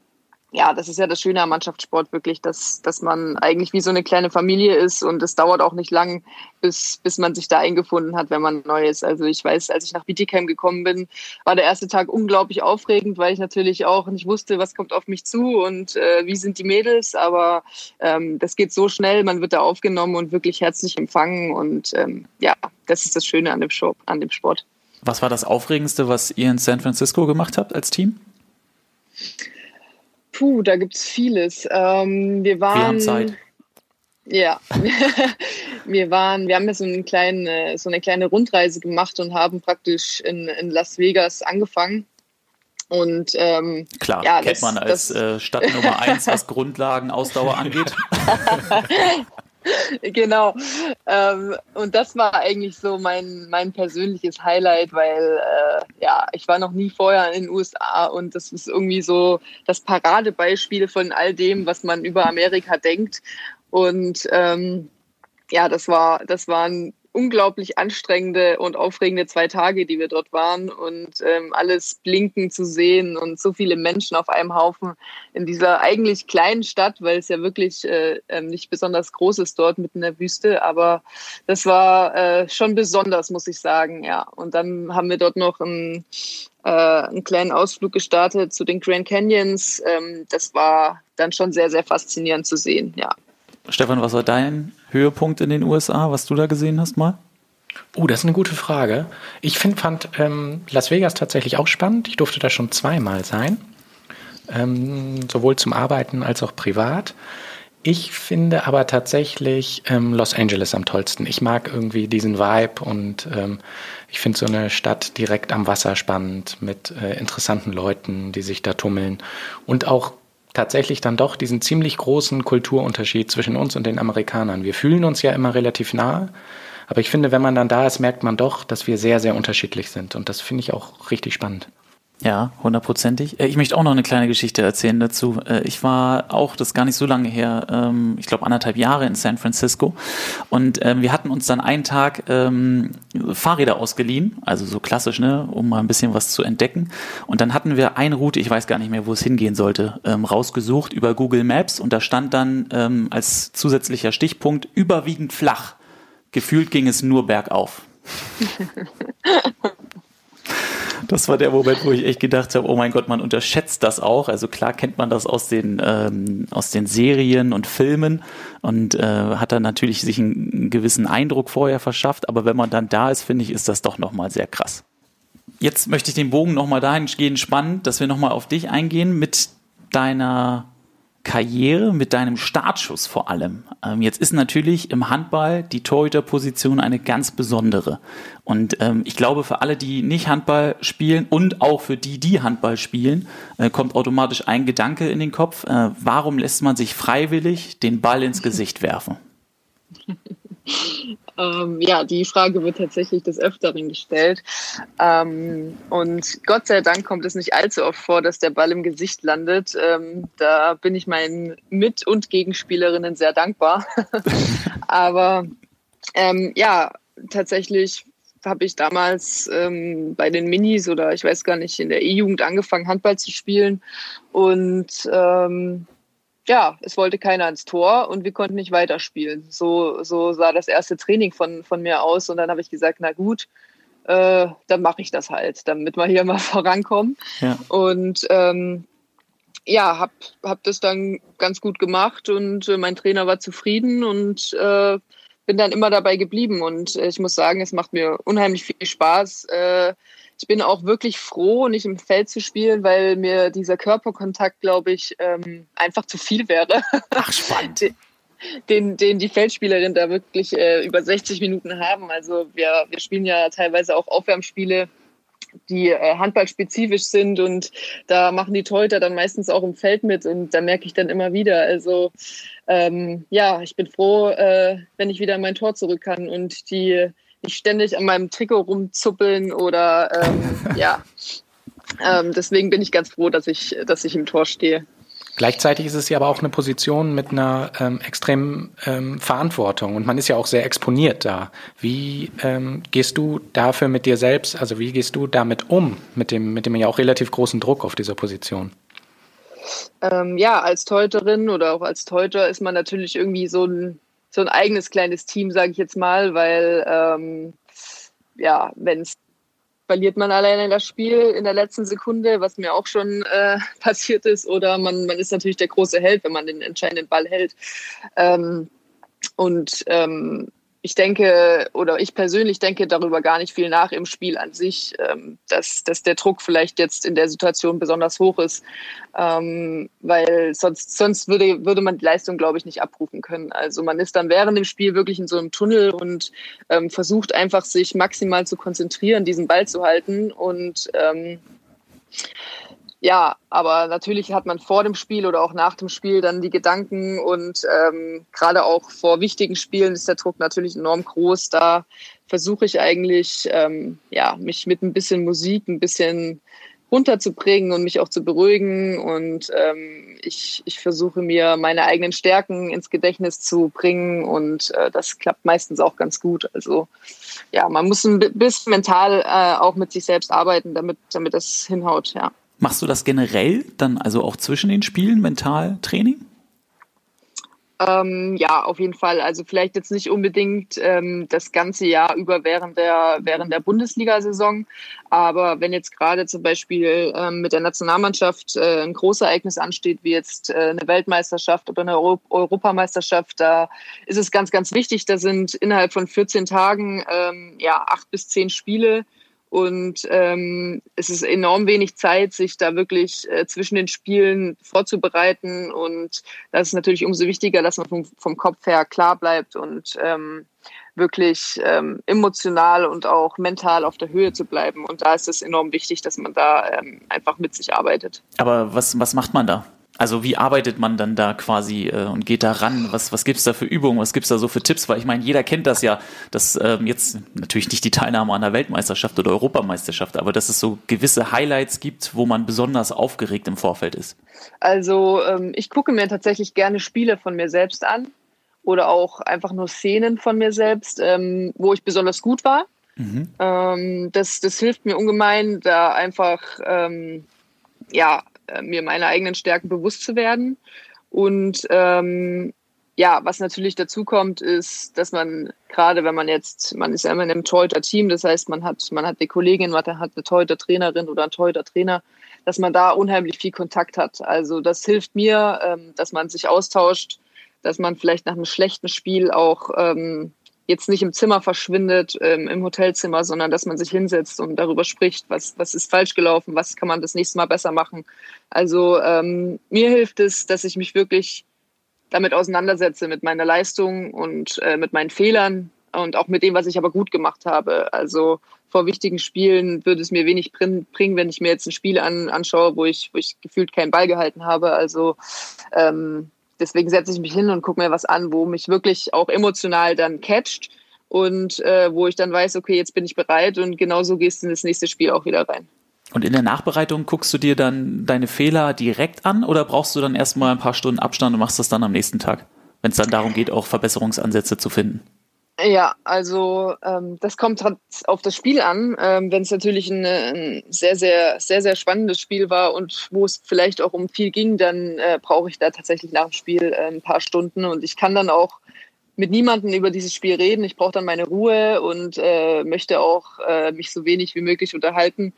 D: ja, das ist ja das Schöne am Mannschaftssport wirklich, dass, dass man eigentlich wie so eine kleine Familie ist und es dauert auch nicht lang, bis, bis man sich da eingefunden hat, wenn man neu ist. Also ich weiß, als ich nach Bietigheim gekommen bin, war der erste Tag unglaublich aufregend, weil ich natürlich auch nicht wusste, was kommt auf mich zu und äh, wie sind die Mädels, aber ähm, das geht so schnell, man wird da aufgenommen und wirklich herzlich empfangen und ähm, ja, das ist das Schöne an dem, Show, an dem Sport.
A: Was war das Aufregendste, was ihr in San Francisco gemacht habt als Team?
D: Puh, da gibt es vieles. Ähm, wir waren. Wir
A: haben Zeit.
D: Ja, wir waren, wir haben ja so, einen kleinen, äh, so eine kleine Rundreise gemacht und haben praktisch in, in Las Vegas angefangen. Und ähm,
A: klar, ja, kennt das, man als das, äh, Stadt Nummer eins, was Grundlagen, Ausdauer angeht.
D: genau. Ähm, und das war eigentlich so mein, mein persönliches Highlight, weil äh, ja, ich war noch nie vorher in den USA und das ist irgendwie so das Paradebeispiel von all dem, was man über Amerika denkt. Und ähm, ja, das war, das war ein unglaublich anstrengende und aufregende zwei Tage, die wir dort waren und ähm, alles blinken zu sehen und so viele Menschen auf einem Haufen in dieser eigentlich kleinen Stadt, weil es ja wirklich äh, ähm, nicht besonders groß ist dort mitten in der Wüste, aber das war äh, schon besonders, muss ich sagen, ja. Und dann haben wir dort noch einen, äh, einen kleinen Ausflug gestartet zu den Grand Canyons. Ähm, das war dann schon sehr, sehr faszinierend zu sehen, ja.
A: Stefan, was war dein Höhepunkt in den USA, was du da gesehen hast mal?
C: Oh, das ist eine gute Frage. Ich find, fand ähm, Las Vegas tatsächlich auch spannend. Ich durfte da schon zweimal sein, ähm, sowohl zum Arbeiten als auch privat. Ich finde aber tatsächlich ähm, Los Angeles am tollsten. Ich mag irgendwie diesen Vibe und ähm, ich finde so eine Stadt direkt am Wasser spannend mit äh, interessanten Leuten, die sich da tummeln und auch tatsächlich dann doch diesen ziemlich großen Kulturunterschied zwischen uns und den Amerikanern. Wir fühlen uns ja immer relativ nah, aber ich finde, wenn man dann da ist, merkt man doch, dass wir sehr, sehr unterschiedlich sind. Und das finde ich auch richtig spannend.
A: Ja, hundertprozentig. Äh, ich möchte auch noch eine kleine Geschichte erzählen dazu. Äh, ich war auch, das ist gar nicht so lange her, ähm, ich glaube anderthalb Jahre in San Francisco und ähm, wir hatten uns dann einen Tag ähm, Fahrräder ausgeliehen, also so klassisch, ne, um mal ein bisschen was zu entdecken. Und dann hatten wir eine Route, ich weiß gar nicht mehr, wo es hingehen sollte, rausgesucht über Google Maps und da stand dann als zusätzlicher Stichpunkt überwiegend flach. Gefühlt ging es nur bergauf. Das war der Moment, wo ich echt gedacht habe, oh mein Gott, man unterschätzt das auch. Also klar kennt man das aus den, ähm, aus den Serien und Filmen und äh, hat dann natürlich sich einen, einen gewissen Eindruck vorher verschafft. Aber wenn man dann da ist, finde ich, ist das doch nochmal sehr krass. Jetzt möchte ich den Bogen nochmal dahingehend spannen, dass wir nochmal auf dich eingehen mit deiner Karriere, mit deinem Startschuss vor allem. Ähm, jetzt ist natürlich im Handball die Torhüterposition eine ganz besondere. Und ähm, ich glaube, für alle, die nicht Handball spielen und auch für die, die Handball spielen, äh, kommt automatisch ein Gedanke in den Kopf. Äh, warum lässt man sich freiwillig den Ball ins Gesicht werfen?
D: Ähm, ja, die Frage wird tatsächlich des Öfteren gestellt. Ähm, und Gott sei Dank kommt es nicht allzu oft vor, dass der Ball im Gesicht landet. Ähm, da bin ich meinen Mit- und Gegenspielerinnen sehr dankbar. Aber ähm, ja, tatsächlich habe ich damals ähm, bei den Minis oder ich weiß gar nicht, in der E-Jugend angefangen, Handball zu spielen. Und ähm, ja, es wollte keiner ins Tor und wir konnten nicht weiterspielen. So, so sah das erste Training von, von mir aus. Und dann habe ich gesagt, na gut, äh, dann mache ich das halt, damit wir hier mal vorankommen. Ja. Und ähm, ja, habe hab das dann ganz gut gemacht und äh, mein Trainer war zufrieden und äh, bin dann immer dabei geblieben. Und äh, ich muss sagen, es macht mir unheimlich viel Spaß. Ich bin auch wirklich froh, nicht im Feld zu spielen, weil mir dieser Körperkontakt, glaube ich, ähm, einfach zu viel wäre.
A: Ach, spannend.
D: Den, den die Feldspielerin da wirklich äh, über 60 Minuten haben. Also wir, wir spielen ja teilweise auch Aufwärmspiele, die äh, handballspezifisch sind und da machen die Torhüter dann meistens auch im Feld mit und da merke ich dann immer wieder. Also ähm, ja, ich bin froh, äh, wenn ich wieder in mein Tor zurück kann und die nicht ständig an meinem Trikot rumzuppeln oder ähm, ja. Ähm, deswegen bin ich ganz froh, dass ich, dass ich im Tor stehe.
C: Gleichzeitig ist es ja aber auch eine Position mit einer ähm, extremen ähm, Verantwortung und man ist ja auch sehr exponiert da. Wie ähm, gehst du dafür mit dir selbst, also wie gehst du damit um, mit dem, mit dem ja auch relativ großen Druck auf dieser Position?
D: Ähm, ja, als Teuterin oder auch als Teuter ist man natürlich irgendwie so ein so ein eigenes kleines Team, sage ich jetzt mal, weil ähm, ja, wenn es verliert man alleine das Spiel in der letzten Sekunde, was mir auch schon äh, passiert ist, oder man, man ist natürlich der große Held, wenn man den entscheidenden Ball hält. Ähm, und ähm, ich denke, oder ich persönlich denke darüber gar nicht viel nach im Spiel an sich, ähm, dass, dass der Druck vielleicht jetzt in der Situation besonders hoch ist, ähm, weil sonst, sonst würde, würde man die Leistung, glaube ich, nicht abrufen können. Also man ist dann während dem Spiel wirklich in so einem Tunnel und ähm, versucht einfach, sich maximal zu konzentrieren, diesen Ball zu halten und ja, aber natürlich hat man vor dem Spiel oder auch nach dem Spiel dann die Gedanken und ähm, gerade auch vor wichtigen Spielen ist der Druck natürlich enorm groß. Da versuche ich eigentlich, ähm, ja, mich mit ein bisschen Musik, ein bisschen runterzubringen und mich auch zu beruhigen. Und ähm, ich, ich versuche mir meine eigenen Stärken ins Gedächtnis zu bringen und äh, das klappt meistens auch ganz gut. Also ja, man muss ein bisschen mental äh, auch mit sich selbst arbeiten, damit, damit das hinhaut, ja.
A: Machst du das generell dann also auch zwischen den Spielen, Mentaltraining?
D: Ähm, ja, auf jeden Fall. Also vielleicht jetzt nicht unbedingt ähm, das ganze Jahr über während der, während der Bundesliga-Saison. Aber wenn jetzt gerade zum Beispiel ähm, mit der Nationalmannschaft äh, ein Großereignis ansteht, wie jetzt äh, eine Weltmeisterschaft oder eine Euro Europameisterschaft, da ist es ganz, ganz wichtig. Da sind innerhalb von 14 Tagen ähm, ja acht bis zehn Spiele und ähm, es ist enorm wenig Zeit, sich da wirklich äh, zwischen den Spielen vorzubereiten. Und das ist natürlich umso wichtiger, dass man vom, vom Kopf her klar bleibt und ähm, wirklich ähm, emotional und auch mental auf der Höhe zu bleiben. Und da ist es enorm wichtig, dass man da ähm, einfach mit sich arbeitet.
A: Aber was, was macht man da? Also wie arbeitet man dann da quasi äh, und geht da ran? Was, was gibt's da für Übungen? Was gibt's da so für Tipps? Weil ich meine, jeder kennt das ja, dass ähm, jetzt natürlich nicht die Teilnahme an der Weltmeisterschaft oder Europameisterschaft, aber dass es so gewisse Highlights gibt, wo man besonders aufgeregt im Vorfeld ist.
D: Also ähm, ich gucke mir tatsächlich gerne Spiele von mir selbst an oder auch einfach nur Szenen von mir selbst, ähm, wo ich besonders gut war. Mhm. Ähm, das, das hilft mir ungemein, da einfach ähm, ja mir meine eigenen Stärken bewusst zu werden. Und ähm, ja, was natürlich dazu kommt, ist, dass man gerade, wenn man jetzt, man ist ja immer in einem Torhüter-Team, das heißt, man hat, man hat die Kollegin, man hat eine Torhüter-Trainerin oder einen Torhüter-Trainer, dass man da unheimlich viel Kontakt hat. Also das hilft mir, ähm, dass man sich austauscht, dass man vielleicht nach einem schlechten Spiel auch ähm, jetzt nicht im Zimmer verschwindet, ähm, im Hotelzimmer, sondern dass man sich hinsetzt und darüber spricht, was, was ist falsch gelaufen, was kann man das nächste Mal besser machen. Also ähm, mir hilft es, dass ich mich wirklich damit auseinandersetze, mit meiner Leistung und äh, mit meinen Fehlern und auch mit dem, was ich aber gut gemacht habe. Also vor wichtigen Spielen würde es mir wenig bringen, wenn ich mir jetzt ein Spiel an, anschaue, wo ich, wo ich gefühlt keinen Ball gehalten habe. Also ähm, deswegen setze ich mich hin und gucke mir was an, wo mich wirklich auch emotional dann catcht und äh, wo ich dann weiß, okay, jetzt bin ich bereit und genauso gehst du in das nächste Spiel auch wieder rein.
A: Und in der Nachbereitung guckst du dir dann deine Fehler direkt an oder brauchst du dann erstmal ein paar Stunden Abstand und machst das dann am nächsten Tag, wenn es dann darum geht, auch Verbesserungsansätze zu finden?
D: Ja, also ähm, das kommt halt auf das Spiel an. Ähm, Wenn es natürlich ein, ein, sehr, sehr, sehr, sehr spannendes Spiel war und wo es vielleicht auch um viel ging, dann äh, brauche ich da tatsächlich nach dem Spiel äh, ein paar Stunden und ich kann dann auch mit niemandem über dieses Spiel reden. Ich brauche dann meine Ruhe und äh, möchte auch äh, mich so wenig wie möglich unterhalten.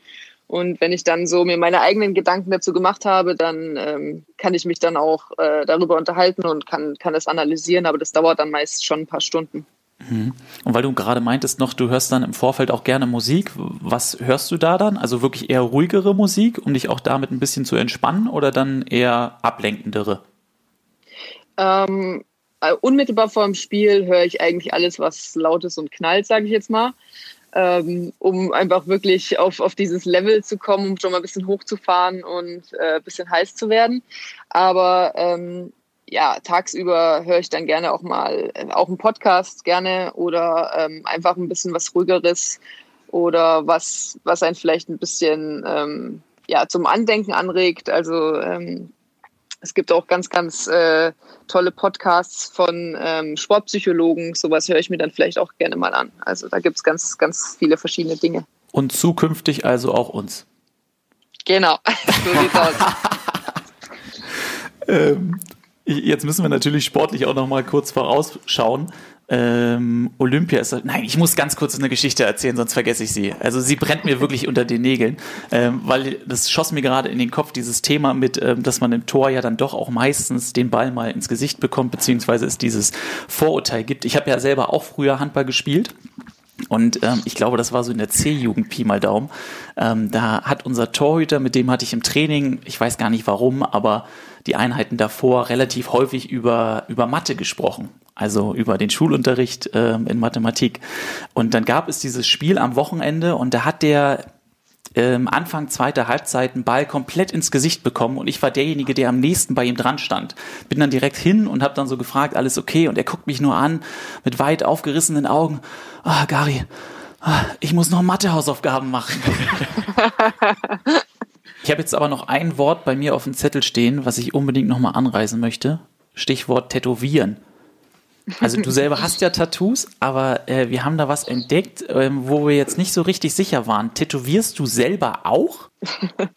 D: Und wenn ich dann so mir meine eigenen Gedanken dazu gemacht habe, dann ähm, kann ich mich dann auch äh, darüber unterhalten und kann, kann es analysieren. Aber das dauert dann meist schon ein paar Stunden.
A: Mhm. Und weil du gerade meintest noch, du hörst dann im Vorfeld auch gerne Musik. Was hörst du da dann? Also wirklich eher ruhigere Musik, um dich auch damit ein bisschen zu entspannen oder dann eher ablenkendere?
D: Ähm, äh, unmittelbar vor dem Spiel höre ich eigentlich alles, was laut ist und knallt, sage ich jetzt mal. Ähm, um einfach wirklich auf, auf dieses Level zu kommen, um schon mal ein bisschen hochzufahren und äh, ein bisschen heiß zu werden. Aber ähm, ja, tagsüber höre ich dann gerne auch mal, äh, auch einen Podcast gerne oder ähm, einfach ein bisschen was ruhigeres oder was, was einen vielleicht ein bisschen ähm, ja, zum Andenken anregt. Also ähm, es gibt auch ganz, ganz äh, tolle Podcasts von ähm, Sportpsychologen. Sowas höre ich mir dann vielleicht auch gerne mal an. Also da gibt es ganz, ganz viele verschiedene Dinge.
A: Und zukünftig also auch uns.
D: Genau, so sieht's aus.
A: ähm, Jetzt müssen wir natürlich sportlich auch noch mal kurz vorausschauen. Ähm, Olympia ist. Nein, ich muss ganz kurz eine Geschichte erzählen, sonst vergesse ich sie. Also sie brennt mir wirklich unter den Nägeln, ähm, weil das schoss mir gerade in den Kopf, dieses Thema mit, ähm, dass man im Tor ja dann doch auch meistens den Ball mal ins Gesicht bekommt, beziehungsweise es dieses Vorurteil gibt. Ich habe ja selber auch früher Handball gespielt. Und ähm, ich glaube, das war so in der C-Jugend Pi mal Daumen. Ähm, da hat unser Torhüter, mit dem hatte ich im Training, ich weiß gar nicht warum, aber die Einheiten davor relativ häufig über, über Mathe gesprochen. Also über den Schulunterricht äh, in Mathematik. Und dann gab es dieses Spiel am Wochenende und da hat der ähm, Anfang zweiter Halbzeit einen Ball komplett ins Gesicht bekommen und ich war derjenige, der am nächsten bei ihm dran stand. Bin dann direkt hin und habe dann so gefragt, alles okay? Und er guckt mich nur an mit weit aufgerissenen Augen. Ah, Gary, ah, ich muss noch Mathehausaufgaben machen. ich habe jetzt aber noch ein Wort bei mir auf dem Zettel stehen, was ich unbedingt nochmal anreißen möchte. Stichwort Tätowieren. Also du selber hast ja Tattoos, aber äh, wir haben da was entdeckt, ähm, wo wir jetzt nicht so richtig sicher waren. Tätowierst du selber auch?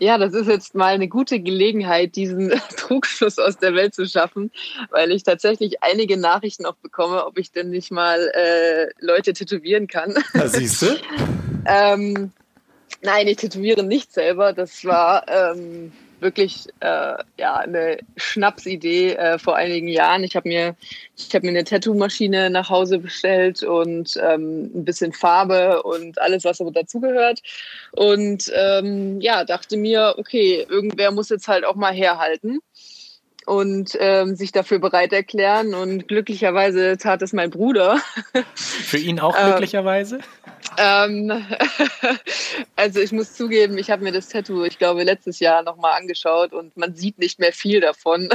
D: Ja, das ist jetzt mal eine gute Gelegenheit, diesen Trugschluss aus der Welt zu schaffen, weil ich tatsächlich einige Nachrichten auch bekomme, ob ich denn nicht mal äh, Leute tätowieren kann.
A: Da siehst du.
D: ähm, nein, ich tätowiere nicht selber. Das war ähm, wirklich äh, ja eine Schnapsidee äh, vor einigen Jahren. Ich habe mir ich habe mir eine Tattoo-Maschine nach Hause bestellt und ähm, ein bisschen Farbe und alles, was so dazugehört. Und ähm, ja, dachte mir, okay, irgendwer muss jetzt halt auch mal herhalten und ähm, sich dafür bereit erklären. Und glücklicherweise tat es mein Bruder.
C: Für ihn auch glücklicherweise?
D: Ähm, also ich muss zugeben, ich habe mir das Tattoo, ich glaube, letztes Jahr nochmal angeschaut und man sieht nicht mehr viel davon.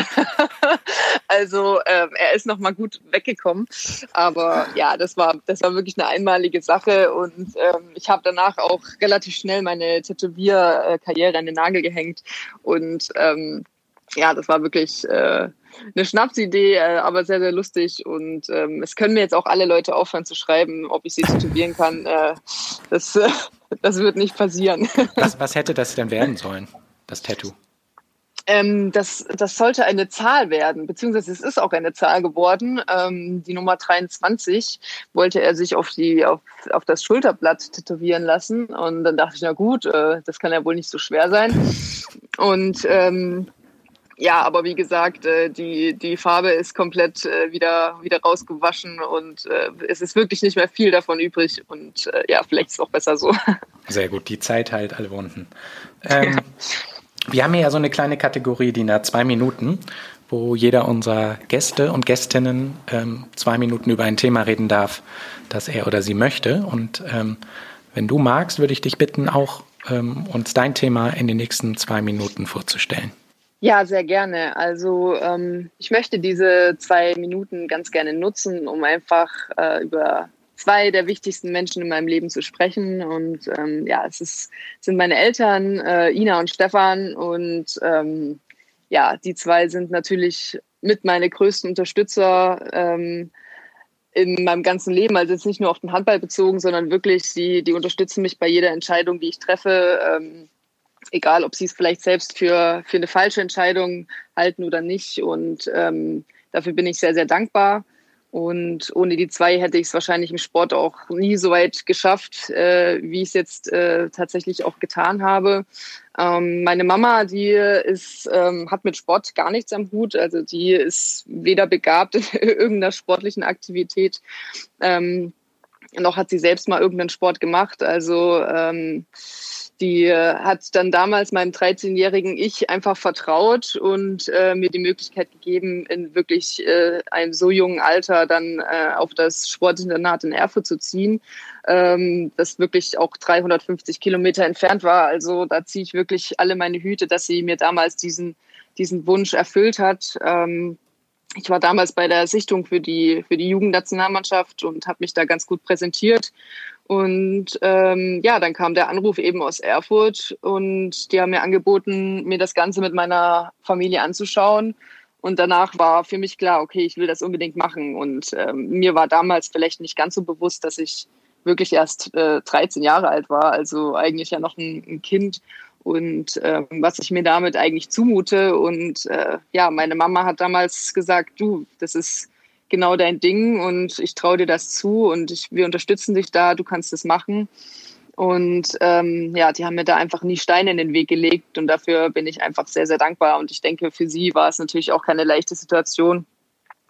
D: also ähm, er ist nochmal gut weggekommen. Aber ja, das war, das war wirklich eine einmalige Sache und ähm, ich habe danach auch relativ schnell meine Tätowierkarriere an den Nagel gehängt und ähm, ja, das war wirklich äh, eine Schnapsidee, äh, aber sehr, sehr lustig. Und ähm, es können mir jetzt auch alle Leute aufhören zu schreiben, ob ich sie tätowieren kann. Äh, das, äh, das wird nicht passieren.
C: Was, was hätte das denn werden sollen, das Tattoo?
D: Ähm, das, das sollte eine Zahl werden, beziehungsweise es ist auch eine Zahl geworden. Ähm, die Nummer 23 wollte er sich auf, die, auf, auf das Schulterblatt tätowieren lassen. Und dann dachte ich, na gut, äh, das kann ja wohl nicht so schwer sein. Und ähm, ja, aber wie gesagt, äh, die, die Farbe ist komplett äh, wieder, wieder rausgewaschen und äh, es ist wirklich nicht mehr viel davon übrig. Und ja, vielleicht ist es auch besser so.
C: Sehr gut, die Zeit heilt alle Wunden. Ähm, wir haben hier ja so eine kleine Kategorie, die nach zwei Minuten, wo jeder unserer Gäste und Gästinnen ähm, zwei Minuten über ein Thema reden darf, das er oder sie möchte. Und ähm, wenn du magst, würde ich dich bitten, auch ähm, uns dein Thema in den nächsten zwei Minuten vorzustellen.
D: Ja, sehr gerne. Also ähm, ich möchte diese zwei Minuten ganz gerne nutzen, um einfach äh, über zwei der wichtigsten Menschen in meinem Leben zu sprechen. Und ähm, ja, es ist, sind meine Eltern, äh, Ina und Stefan. Und ähm, ja, die zwei sind natürlich mit meine größten Unterstützer ähm, in meinem ganzen Leben. Also jetzt nicht nur auf den Handball bezogen, sondern wirklich, die, die unterstützen mich bei jeder Entscheidung, die ich treffe. Ähm, egal ob sie es vielleicht selbst für, für eine falsche Entscheidung halten oder nicht. Und ähm, dafür bin ich sehr, sehr dankbar. Und ohne die zwei hätte ich es wahrscheinlich im Sport auch nie so weit geschafft, äh, wie ich es jetzt äh, tatsächlich auch getan habe. Ähm, meine Mama, die ist, ähm, hat mit Sport gar nichts am Hut. Also die ist weder begabt in irgendeiner sportlichen Aktivität, ähm, noch hat sie selbst mal irgendeinen Sport gemacht. Also ähm, die äh, hat dann damals meinem 13-jährigen Ich einfach vertraut und äh, mir die Möglichkeit gegeben, in wirklich äh, einem so jungen Alter dann äh, auf das Sportinternat in Erfurt zu ziehen, ähm, das wirklich auch 350 Kilometer entfernt war. Also da ziehe ich wirklich alle meine Hüte, dass sie mir damals diesen, diesen Wunsch erfüllt hat. Ähm, ich war damals bei der Sichtung für die, für die Jugendnationalmannschaft und habe mich da ganz gut präsentiert und ähm, ja, dann kam der Anruf eben aus Erfurt und die haben mir angeboten, mir das Ganze mit meiner Familie anzuschauen. Und danach war für mich klar, okay, ich will das unbedingt machen. Und ähm, mir war damals vielleicht nicht ganz so bewusst, dass ich wirklich erst äh, 13 Jahre alt war, also eigentlich ja noch ein, ein Kind. Und ähm, was ich mir damit eigentlich zumute. Und äh, ja, meine Mama hat damals gesagt, du, das ist genau dein Ding und ich traue dir das zu und ich, wir unterstützen dich da, du kannst es machen. Und ähm, ja, die haben mir da einfach nie Steine in den Weg gelegt und dafür bin ich einfach sehr, sehr dankbar. Und ich denke, für sie war es natürlich auch keine leichte Situation,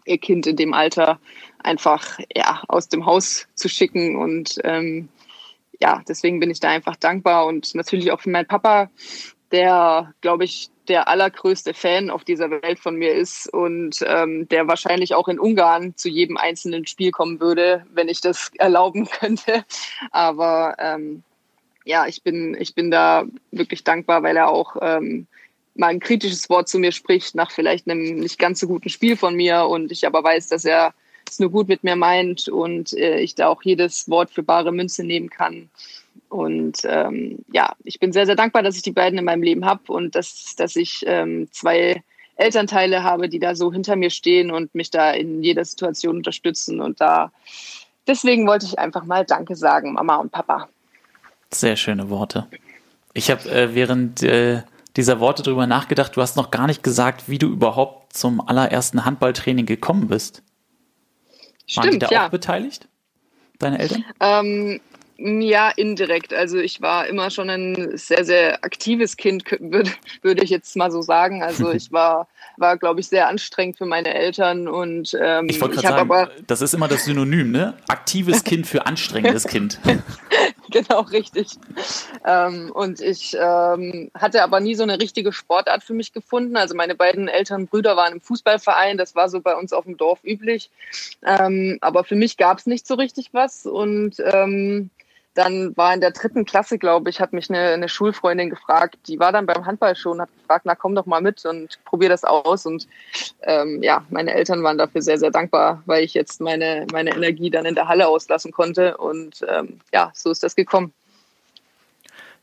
D: ihr Kind in dem Alter einfach ja, aus dem Haus zu schicken. Und ähm, ja, deswegen bin ich da einfach dankbar und natürlich auch für meinen Papa, der, glaube ich, der allergrößte Fan auf dieser Welt von mir ist und ähm, der wahrscheinlich auch in Ungarn zu jedem einzelnen Spiel kommen würde, wenn ich das erlauben könnte. Aber ähm, ja, ich bin, ich bin da wirklich dankbar, weil er auch ähm, mal ein kritisches Wort zu mir spricht nach vielleicht einem nicht ganz so guten Spiel von mir und ich aber weiß, dass er es nur gut mit mir meint und äh, ich da auch jedes Wort für bare Münze nehmen kann. Und ähm, ja, ich bin sehr, sehr dankbar, dass ich die beiden in meinem Leben habe und dass, dass ich ähm, zwei Elternteile habe, die da so hinter mir stehen und mich da in jeder Situation unterstützen. Und da deswegen wollte ich einfach mal Danke sagen, Mama und Papa.
A: Sehr schöne Worte. Ich habe äh, während äh, dieser Worte drüber nachgedacht, du hast noch gar nicht gesagt, wie du überhaupt zum allerersten Handballtraining gekommen bist. Waren
D: Stimmt,
A: die da
D: ja.
A: auch beteiligt? Deine Eltern?
D: Ähm, ja, indirekt. Also ich war immer schon ein sehr, sehr aktives Kind, würde würde ich jetzt mal so sagen. Also ich war, war glaube ich, sehr anstrengend für meine Eltern und ähm,
A: Ich wollte
D: ich
A: gerade
D: habe
A: sagen,
D: aber
A: das ist immer das Synonym, ne? Aktives Kind für anstrengendes Kind.
D: genau richtig. Ähm, und ich ähm, hatte aber nie so eine richtige Sportart für mich gefunden. Also meine beiden älteren Brüder waren im Fußballverein, das war so bei uns auf dem Dorf üblich. Ähm, aber für mich gab es nicht so richtig was. Und ähm, dann war in der dritten Klasse, glaube ich, hat mich eine, eine Schulfreundin gefragt, die war dann beim Handball schon, hat gefragt, na komm doch mal mit und probier das aus. Und ähm, ja, meine Eltern waren dafür sehr, sehr dankbar, weil ich jetzt meine, meine Energie dann in der Halle auslassen konnte. Und ähm, ja, so ist das gekommen.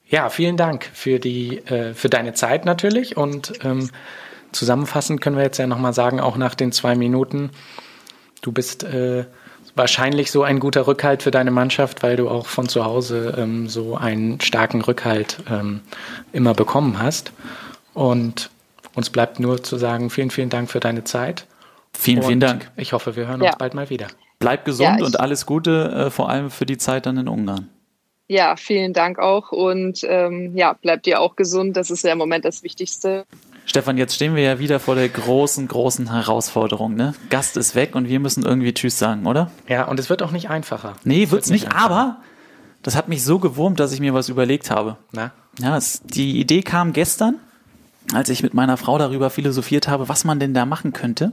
C: Ja, vielen Dank für die, äh, für deine Zeit natürlich und ähm, zusammenfassend können wir jetzt ja nochmal sagen, auch nach den zwei Minuten, du bist äh, wahrscheinlich so ein guter Rückhalt für deine Mannschaft, weil du auch von zu Hause ähm, so einen starken Rückhalt ähm, immer bekommen hast. Und uns bleibt nur zu sagen, vielen, vielen Dank für deine Zeit.
A: Vielen, vielen
C: Und
A: Dank.
C: Ich hoffe, wir hören
D: Ja.
C: uns bald mal wieder.
A: Bleib gesund
D: Ja,
A: und alles Gute, äh, vor allem für die Zeit dann in Ungarn.
D: Ja, vielen Dank auch und ähm, ja, bleibt ihr auch gesund. Das ist ja im Moment das Wichtigste.
A: Stefan, jetzt stehen wir ja wieder vor der großen, großen Herausforderung. Ne? Gast ist weg und wir müssen irgendwie Tschüss sagen, oder?
C: Ja, und es wird auch nicht einfacher.
A: Nee,
C: Es
A: wird's
C: wird
A: nicht,
C: einfacher.
A: aber das hat mich so gewurmt, dass ich mir was überlegt habe.
C: Na?
A: Ja, es, die Idee kam gestern, als ich mit meiner Frau darüber philosophiert habe, was man denn da machen könnte.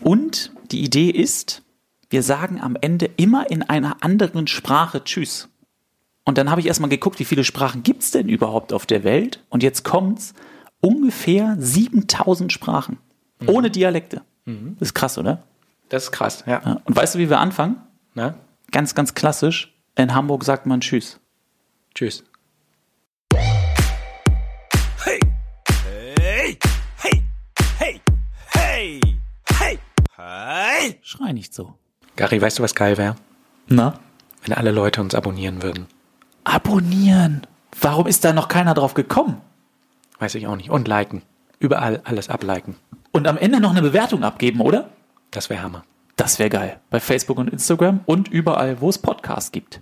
A: Und die Idee ist, wir sagen am Ende immer in einer anderen Sprache Tschüss. Und dann habe ich erstmal geguckt, wie viele Sprachen gibt's denn überhaupt auf der Welt? Und jetzt kommt's, ungefähr 7000 Sprachen. Ohne Dialekte. Das ist krass, oder?
C: Das ist krass, ja.
A: Ja. Und weißt du, wie wir anfangen?
C: Na?
A: Ganz, ganz klassisch. In Hamburg sagt man Tschüss.
C: Tschüss.
B: Hey, hey, hey, hey, hey, hey, hey.
A: Schrei nicht so.
C: Gary, weißt du, was geil wäre?
A: Na?
C: Wenn alle Leute uns abonnieren würden.
A: Abonnieren. Warum ist da noch keiner drauf gekommen?
C: Weiß ich auch nicht. Und liken. Überall alles abliken.
A: Und am Ende noch eine Bewertung abgeben, oder?
C: Das wäre Hammer.
A: Das wäre geil. Bei Facebook und Instagram und überall, wo es Podcasts gibt.